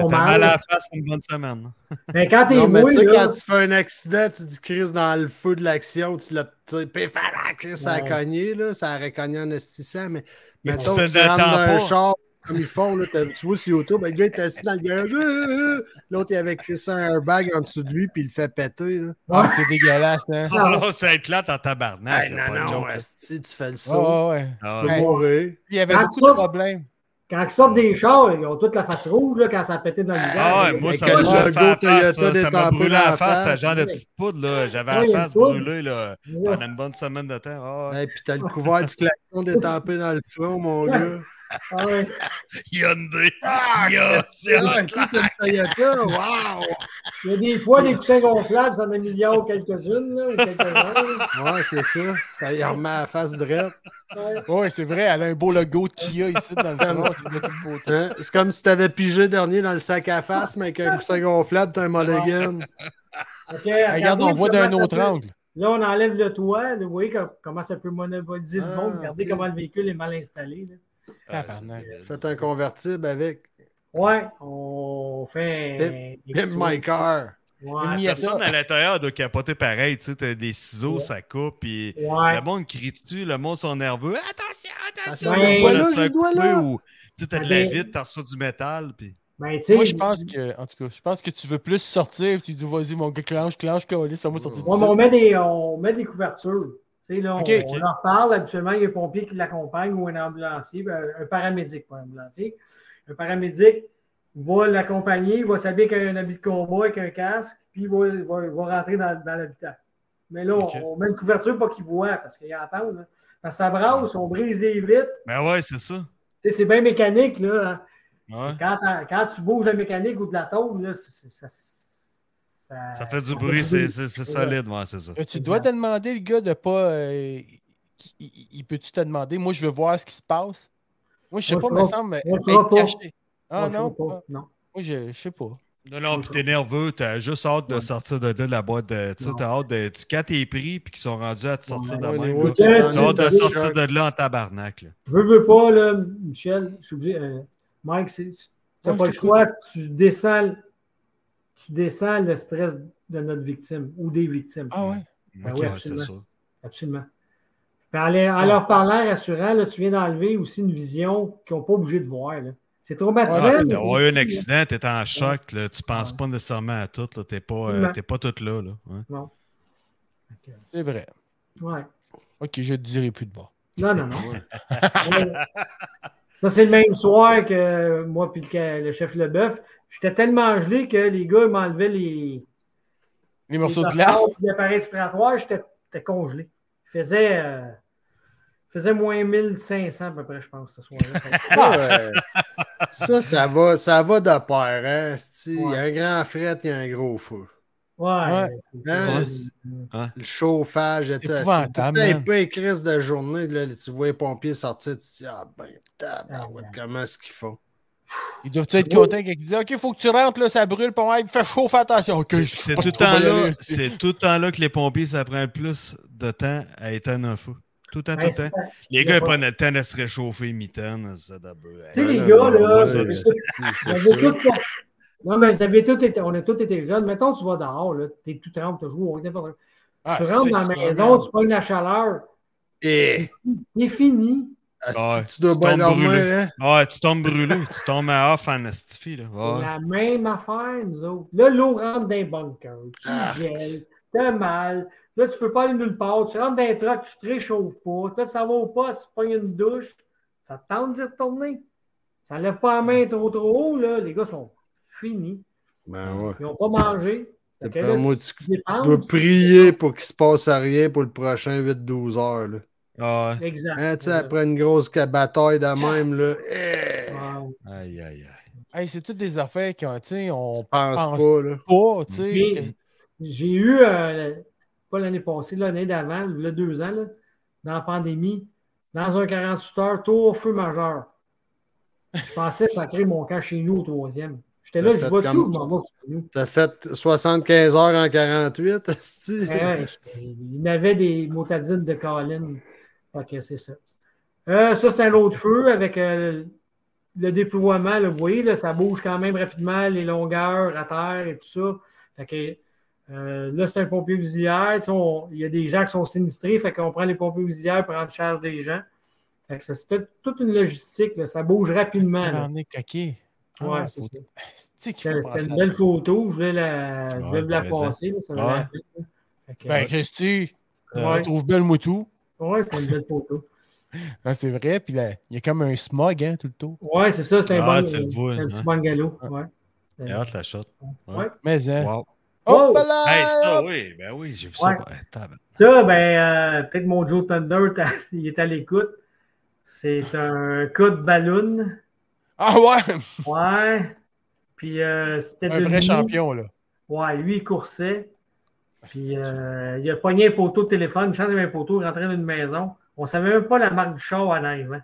mal à la face une bonne semaine. Mais quand t'es tu mouillé, sais, là, quand tu fais un accident, tu dis Chris dans le feu de l'action, tu l'as pif, ah, Chris, ça a Ouais. cogné, là, ça aurait cogné en estissant, mais Mais mettons tu que te un char comme ils font, là, tu vois sur YouTube, le gars est assis dans le garage, euh, euh, euh. l'autre il avait crissé un airbag en dessous de lui, puis il le fait péter. Là. Ah, c'est dégueulasse, hein? Ah là, ça éclate en tabarnak. Hey, pas non, non, esti, tu fais le saut, ouais. Ah, tu peux Hey. mourir. Il y avait Quand beaucoup de problèmes. quand ils sortent des chars, ils ont toute la face rouge là, quand ça a pété dans le visage. Ah ouais, moi, ça m'a fait la face. Toyota Ça, ça m'a brûlé la face, face. ce genre de petite poudre. là. J'avais Ouais, la face brûlée là, pendant une bonne semaine de temps. Ah. Et puis t'as le couvert du klaxon détampé dans le front, mon gars. Ah ouais. Hyundai. Ah, Hyundai. Ah, écoute, une Toyota, wow! Il y a des fois, des coussins gonflables, ça m'améliore quelques-unes, là, ou quelques-uns. Ouais, c'est ça. Ça y remet à la face droite. Ouais. Ouais, c'est vrai, elle a un beau logo de Kia ici dans le c'est beauté. Hein? C'est comme si t'avais pigé dernier dans le sac à face, mais avec un coussin gonflable, t'as un mulligan. Regarde, on regardez voit d'un autre peut- angle. Là, on enlève le toit. là, vous voyez com- comment ça peut monopoliser le Ah, monde. Regardez ok. comment le véhicule est mal installé. là. Tabarnak. Faites un convertible avec. Ouais, on fait. Pimp my car. Ouais, Une Personne à l'intérieur doit capoter pareil. Tu sais, t'as des ciseaux, Ouais. ça coupe. Puis ouais. le monde crie dessus, le monde sont nerveux. Attention, attention. Doigt là, le doigt ou tu sais, t'as de la vitre, t'as reçu du métal. Puis... Ben, Moi, je pense que, en tout cas, je pense que tu veux plus sortir et tu dis, vas-y, mon gars, clenche, clenche, colis, ça va sortir Ouais, mais on, met des, on met des couvertures. Là, on, Ok, on leur parle. Habituellement, il y a un pompier qui l'accompagne ou un ambulancier, ben, un paramédic, pas un ambulancier. Un paramédic va l'accompagner, il va s'habiller avec un habit de combat, avec un casque, puis il va, va- rentrer dans, dans l'habitat. Mais là, on- met une couverture pour qu'il voit, parce qu'il entend. Parce que ça brasse, on brise des vitres. Ben ouais, c'est ça. C'est bien mécanique, là. hein. Ouais. Quand, quand tu bouges la mécanique ou de la tôle, là, ça, ça, Ça fait du bruit, c'est solide, ouais, c'est ça. Tu dois te demander, le gars, de pas. euh, il- peut-tu te demander, moi, je veux voir ce qui se passe? Moi, je sais Moi, pas, me semble moi, je être caché. Ah Moi, non? sais pas, Ah, non. Moi, je, je sais pas. Non, non, puis t'es nerveux, t'as juste hâte de sortir de là, la boîte de. Tu sais, t'as hâte de. tu- Quand t'es pris puis qu'ils sont rendus à te sortir de Ouais, même, ouais, tu t'as hâte de sortir de là en tabarnak. Là. Veux, veux pas, là, Michel, je suis obligé. euh, Mike, c'est- t'as Ouais, pas le choix, tu descends, tu descends le stress de notre victime ou des victimes. Ah ouais? Ben Ok, oui, absolument. ça. Absolument. Puis en, les- en leur parlant rassurant, là, tu viens d'enlever aussi une vision qu'ils n'ont pas obligé de voir. là. C'est traumatisant. Ah, T'as c'est eu un accident, t'es en choc, là, tu penses Ouais. pas nécessairement à tout, là, t'es pas, euh, pas tout là. là. ouais. là. Non. C'est vrai. Ouais. Ok, je ne dirai plus de bas. Non, non, non. Ça, c'est le même soir que moi et le, le chef Leboeuf. J'étais tellement gelé que les gars m'enlevaient les, Les morceaux de les glace? apports, puis L'appareil respiratoire, j'étais congelé. Il faisait, euh, faisait moins 1500 à peu près, je pense, ce soir-là. Ça, euh, ça, ça va, ça va de pair. Hein. Il y a un grand fret, a un gros feu. Ouais. Hein? Le chauffage était assez. un peu les crises de journée. Là, tu vois les pompiers sortir, tu te dis Ah ben, tabarouette, Ah, comment est-ce qu'ils font? Ils doivent être contents quand ils disent Ok, faut que tu rentres, là, ça brûle, pour moi, il fait chaud, fais attention. C'est tout le temps là, aller, c'est tout le temps là que les pompiers, ça prend le plus de temps à éteindre un feu. Tout le temps, tout le temps. Les gars, ils pas- prennent le temps de se réchauffer, ça d'abord. Tu sais, les gars, là, Non, mais vous avez tous été, on a tous été jeunes. Mettons, tu vas dehors, là, t'es tout trempe, tu joues, n'importe quoi. Ah, tu rentres dans la maison, tu prends la chaleur, c'est fini. Ouais, tu dois bien dormir, hein? Ouais, tu tombes brûlé, tu tombes à off en astifie, là. La même affaire, nous autres. Là, l'eau rentre dans les bunkers. Tu Ah. gèles, t'as mal. Là, tu peux pas aller nulle part. Tu rentres dans les trucks, tu te réchauffes pas. Toi, tu s'en vas au poste, tu prends une douche. Ça te tente d'y retourner? Ça lève pas la main trop trop haut, là. Les gars sont finis. Ben ouais. Ils n'ont pas mangé. Là, Moi, tu- tu, tu dépenses, tu dois prier pour qu'il se passe à rien pour le prochain 8-12 heures. Là. Ah ouais. Exact. Hein, tu sais, après une grosse bataille de même, là, eh. Aïe, aïe, aïe. Hey, c'est toutes des affaires qui ont, tu sais, on pense pense pas, là. pas, tu sais. J'ai- J'ai eu, euh, pas l'année passée, l'année d'avant, le deux ans, là, dans la pandémie, dans un 48 heures, tour feu majeur. Je pensais sacrer mon camp chez nous au troisième. J'étais là, je vois tout, je m'en vais sur nous? T'as fait 75 heures en 48, esti. Ouais, ouais, il y avait des motadines de Colin. Que c'est ça. Euh, ça, c'est un autre feu avec euh, le déploiement. là, vous voyez, là, ça bouge quand même rapidement, les longueurs à terre et tout ça. Fait que, euh, là, c'est un pompier auxiliaire. On- Il y a des gens qui sont sinistrés. Fait qu'on prend les pompiers auxiliaires pour prendre charge des gens. Fait que ça, c'est tout- toute une logistique. là, Ça bouge rapidement. OK. Ah, Ouais, c'est ça. C'était une belle photo. Je voulais la, je voulais la passer. là, ça. Fait que, Ben, Christy, on trouve belle moutou. Ouais, c'est une belle photo. Ah, c'est vrai, puis là, il y a comme un smog hein, tout le tour. Ouais, c'est ça, c'est un, Ah, bon, c'est un petit hein. bungalow. Ouais. J'ai hâte la shot. Ouais. Mais, hein. Wow. Wow! là! Hey, ça, oui, ben oui, j'ai vu ça. Ouais. Ben. Ça, ben, euh, peut-être mon Joe Thunder, il est à l'écoute. C'est un cas de ballon. Ah ouais! Ouais. Puis euh, c'était Un de vrai nuit. champion, là. Ouais, lui, il coursait. Puis euh, il a pogné un poteau de téléphone, avait un poteau, il rentrait dans une maison. On ne savait même pas la marque du char en arrivant.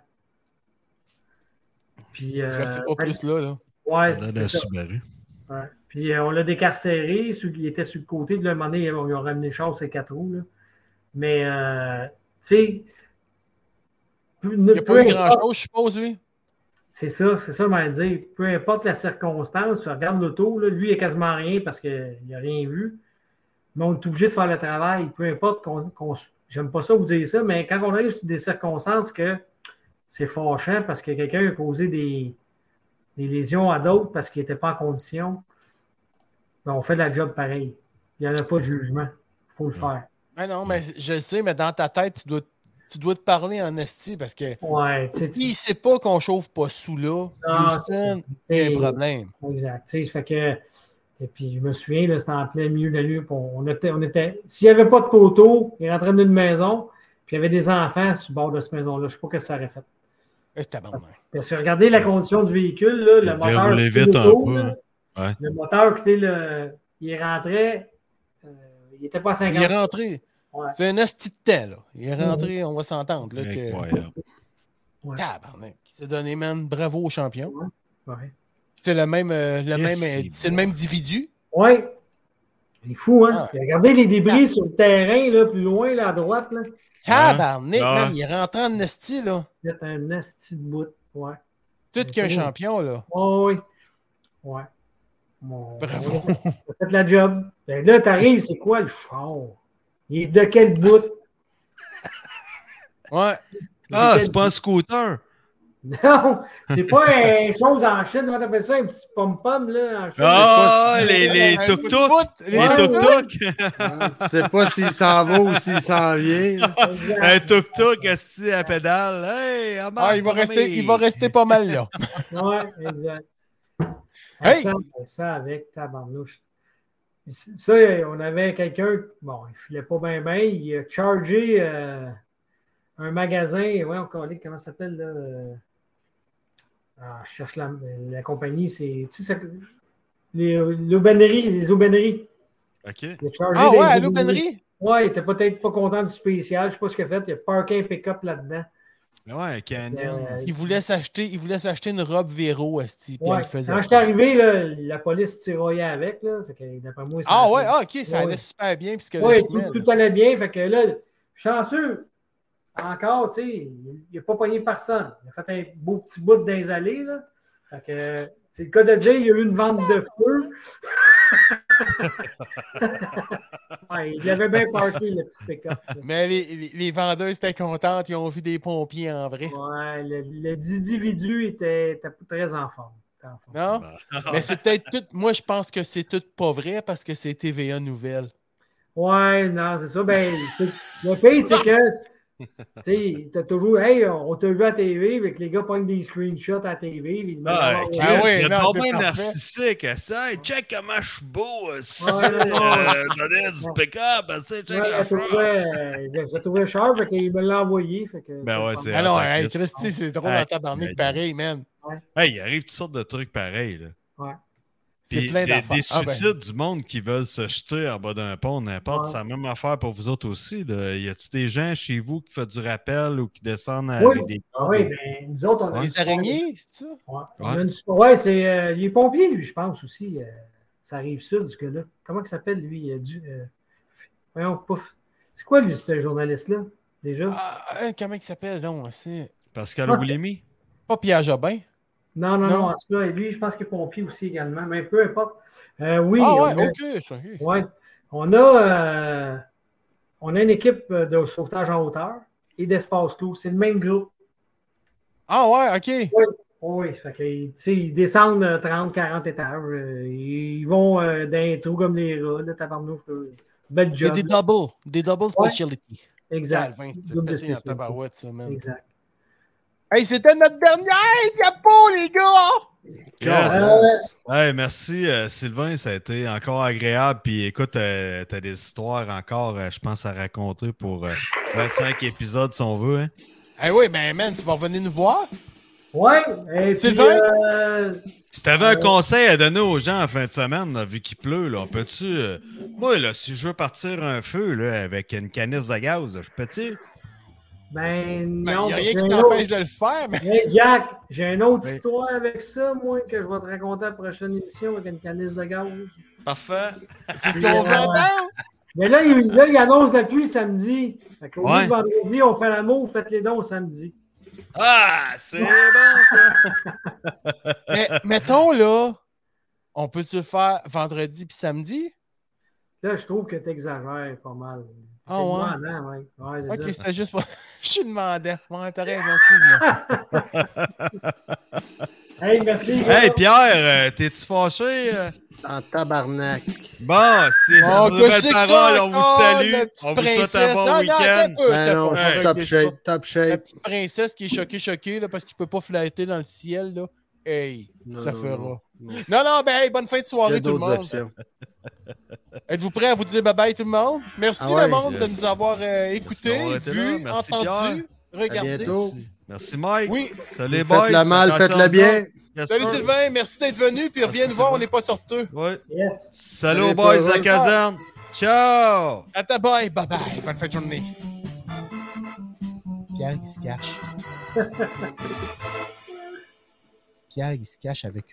Puis, euh, Je sais pas plus là. là. Ouais, On a la ça. Subaru. Ouais. Puis euh, on l'a décarcéré, celui qui était sur le côté. Là, un moment donné, on lui a ramené le char sur les quatre roues. là. Mais, euh, tu sais, Il n'y a pas eu grand-chose, je suppose, lui? C'est ça, c'est ça, je m'en dire. Peu importe la circonstance, tu regardes l'auto, lui, il n'a quasiment rien parce qu'il n'a rien vu. Mais on est obligé de faire le travail. Peu importe qu'on. qu'on- J'aime pas ça vous dire ça, mais quand on arrive sur des circonstances que c'est fâchant parce que quelqu'un a causé des, des lésions à d'autres parce qu'il n'était pas en condition, ben, on fait la job pareil. Il n'y en a pas de jugement. Il faut le faire. Mais non, mais je le sais, mais dans ta tête, tu dois, tu dois te parler en esti parce que Ouais, tu sais, tu- il sait pas qu'on chauffe pas sous là. Ah, il y a un problème. Exact. Fait que, et puis, je me souviens, là, c'était en plein milieu de la nuit. On, on était, on était, s'il n'y avait pas de poteau, il rentrait d'une maison, puis il y avait des enfants sur le bord de cette maison-là. Je ne sais pas ce que ça aurait fait. Eh, tabarnak. Parce que regardez la condition du véhicule, là, le moteur. rouler quittait vite un l'auto, peu, là. hein. Ouais. Le moteur, le, il rentrait, euh, il n'était pas à 50. Il est rentré. Ouais. C'est un esti de temps, là. Il est rentré, on va s'entendre. là, que... Incroyable. Ouais. Tabarnak. Il s'est donné, man. Bravo au champion. Ouais. C'est le même, euh, le Yes, même, euh, c'est le même individu? Ouais. C'est fou, hein? Ah. Regardez les débris sur le terrain, là, plus loin, là, à droite, là. Tabarnak, Ah. man. Il est rentré en esti, là. C'est un asti de bout. Ouais. Tout qu'un champion, là. Oui, oui. Bon, Bravo. a fait la job. Ben là, t'arrives, c'est quoi le char? Il est de quel bout? Ouais. Ah, c'est pas un scooter. Non, c'est pas une chose en Chine, comment t'appelles ça, un petit pom-pom, là, en Chine? Ah, c'est pas- les, les tuk-tuk. Les tuk-tuk. Hein, Tu sais pas s'il s'en va ou s'il s'en vient. Un tuk-tuk assis à pédale. Hey, à Ah, il va, rester, il va rester pas mal là. Ouais, exact. Hey! Ça, ça avec tabarnouche. Ça, on avait quelqu'un, bon, il filait pas bien, bien, il a chargé euh, un magasin, ouais, on connaît, comment ça s'appelle, là? Ah, je cherche la, la compagnie, c'est, tu sais, ça- les, l'aubainerie, les aubaineries. OK. Ah ouais, à l'aubainerie? Ouais, il était peut-être pas content du spécial, je sais pas ce qu'il a fait, il a parké un pick-up là-dedans. Ouais, un canyon. Euh, Il voulait s'acheter, il voulait s'acheter une robe Véro, Esti, puis Ouais. faisait. Quand je suis arrivé, là, la police tiraillait avec, là, fait que d'après moi, ça Ah ouais, ah, ok, ça Ouais. allait super bien, puisque Oui, le tout, tout allait bien. Fait que là, chanceux, encore, tu sais, il n'a pas pogné personne. Il a fait un beau petit bout dans les allées, là. Fait que c'est le cas de dire, il y a eu une vente de feu. ouais, il avait bien parké, le petit pick-up. Mais les, les, les vendeurs étaient contentes, ils ont vu des pompiers en vrai. Ouais, le, le individu était, était très en forme. Était en forme. Non? Mais c'est peut-être tout. Moi, je pense que c'est tout pas vrai parce que c'est TVA Nouvelle. Ouais, non, c'est ça. Ben, le pire, c'est que, tu sais, t'as toujours, hey, on t'a vu à TV, avec les gars pognent des screenshots à TV. ils Ah. Chris, Ah oui, bien parfait. narcissique. Ça, Hey, check comment je suis beau. Ouais, non, non. Euh, du pick-up. Ouais, la je trouvais, euh, cher, fait qu'il me l'a envoyé. Fait que, Ben ouais, c'est- attends, hey, Chris. Christy, c'est drôle en tabarnak pareil, man. Hey, il arrive toutes sortes de trucs pareils. Là. C'est plein des, d'affaires. des Ah, ben. suicides du monde qui veulent se jeter en bas d'un pont, n'importe. Ouais. C'est la même affaire pour vous autres aussi. Là. Y a-tu des gens chez vous qui font du rappel ou qui descendent Oui. avec des Ah oui, mais nous autres, on a. Les une- araignées, c'est ça? Ouais, On Ouais. une- ouais, c'est. euh, il est pompier, lui, je pense aussi. euh, ça arrive sud, ce gars-là. Comment il s'appelle, lui? euh, du, euh, voyons, pouf. C'est quoi, lui, ce journaliste-là, déjà? Ah, hein, comment il s'appelle, donc? C'est Pascal. Oulimi? pas Pierre Jobin. Non, non, Non? non, en tout cas, lui, je pense qu'il est pompier aussi également, mais peu importe. Euh, oui, ah on, ouais, ça, on a, euh, on a une équipe euh, de sauvetage en hauteur et d'espace clos. C'est le même groupe. Ah ouais, ok. Oui, fait que, ils descendent euh, 30, 40 étages. euh, ils vont dans les trous comme les rats, là, tabarnouf. là. Bel C'est job. des doubles. Des double Ouais. speciality. Exact. C'est Double pété en tabarouette, ça. Exact. Hey, c'était notre dernière diapo, les gars! Yes. Euh, Hey, merci euh, Sylvain, ça a été encore agréable. Puis écoute, euh, t'as des histoires encore, euh, je pense, à raconter pour euh, 25 épisodes si on veut. Hein? Eh oui, ben, man, tu vas revenir nous voir? ouais. Et puis, Sylvain? euh, Si t'avais un conseil à donner aux gens en fin de semaine, là, vu qu'il pleut, là, peux-tu. euh, moi, là, si je veux partir un feu là, avec une canisse de gaz, je peux-tu? Ben, Ben, non. y a rien qui t'empêche autre- de le faire, mais. Hey, Jack, j'ai une autre Oui. histoire avec ça, moi, que je vais te raconter à la prochaine émission avec une canisse de gaz. Parfait. C'est ce qu'on veut entendre? Mais là, il, là, il annonce la pluie samedi. Fait qu'au Ouais. vendredi, on fait l'amour, faites les dons samedi. Ah, c'est bon ça! Mais mettons, là, on peut-tu le faire vendredi puis samedi? Là, je trouve que tu exagères pas mal. Ah ouais? Demandant, ouais. Ouais, Ok, c'était juste pour. Je suis demandant. Ouais, t'as raison, excuse-moi. Hey, merci. Hey Pierre, euh, t'es-tu fâché? euh? En tabarnak. Bon, c'est Bon, une que c'est parole, on vous oh, salue. On vous souhaite un bon Non, non, week-end. Ben non, top shape, top La petite princesse qui est choquée, choquée, là, parce qu'il peut pas flatter dans le ciel, là. Hey, Non, ça fera. non, Non, non. non, ben, hey, bonne fin de soirée, tout le monde. Êtes-vous prêts à vous dire bye-bye, tout le monde? Merci, Ah ouais. le monde, de nous avoir euh, écoutés, là. Merci, entendus, regardés. bientôt. Merci. Mike. Oui. Salut Faites boys. le mal, Attention faites le bien. Yes, Salut sir. Sylvain, merci d'être venu, puis reviens nous voir, on n'est pas sorteux. Ouais. Yes. Salut Salut, boys de la caserne. Ciao! À ta bye, bye bye, bonne fin de journée. Pierre, il se cache. Il se cache avec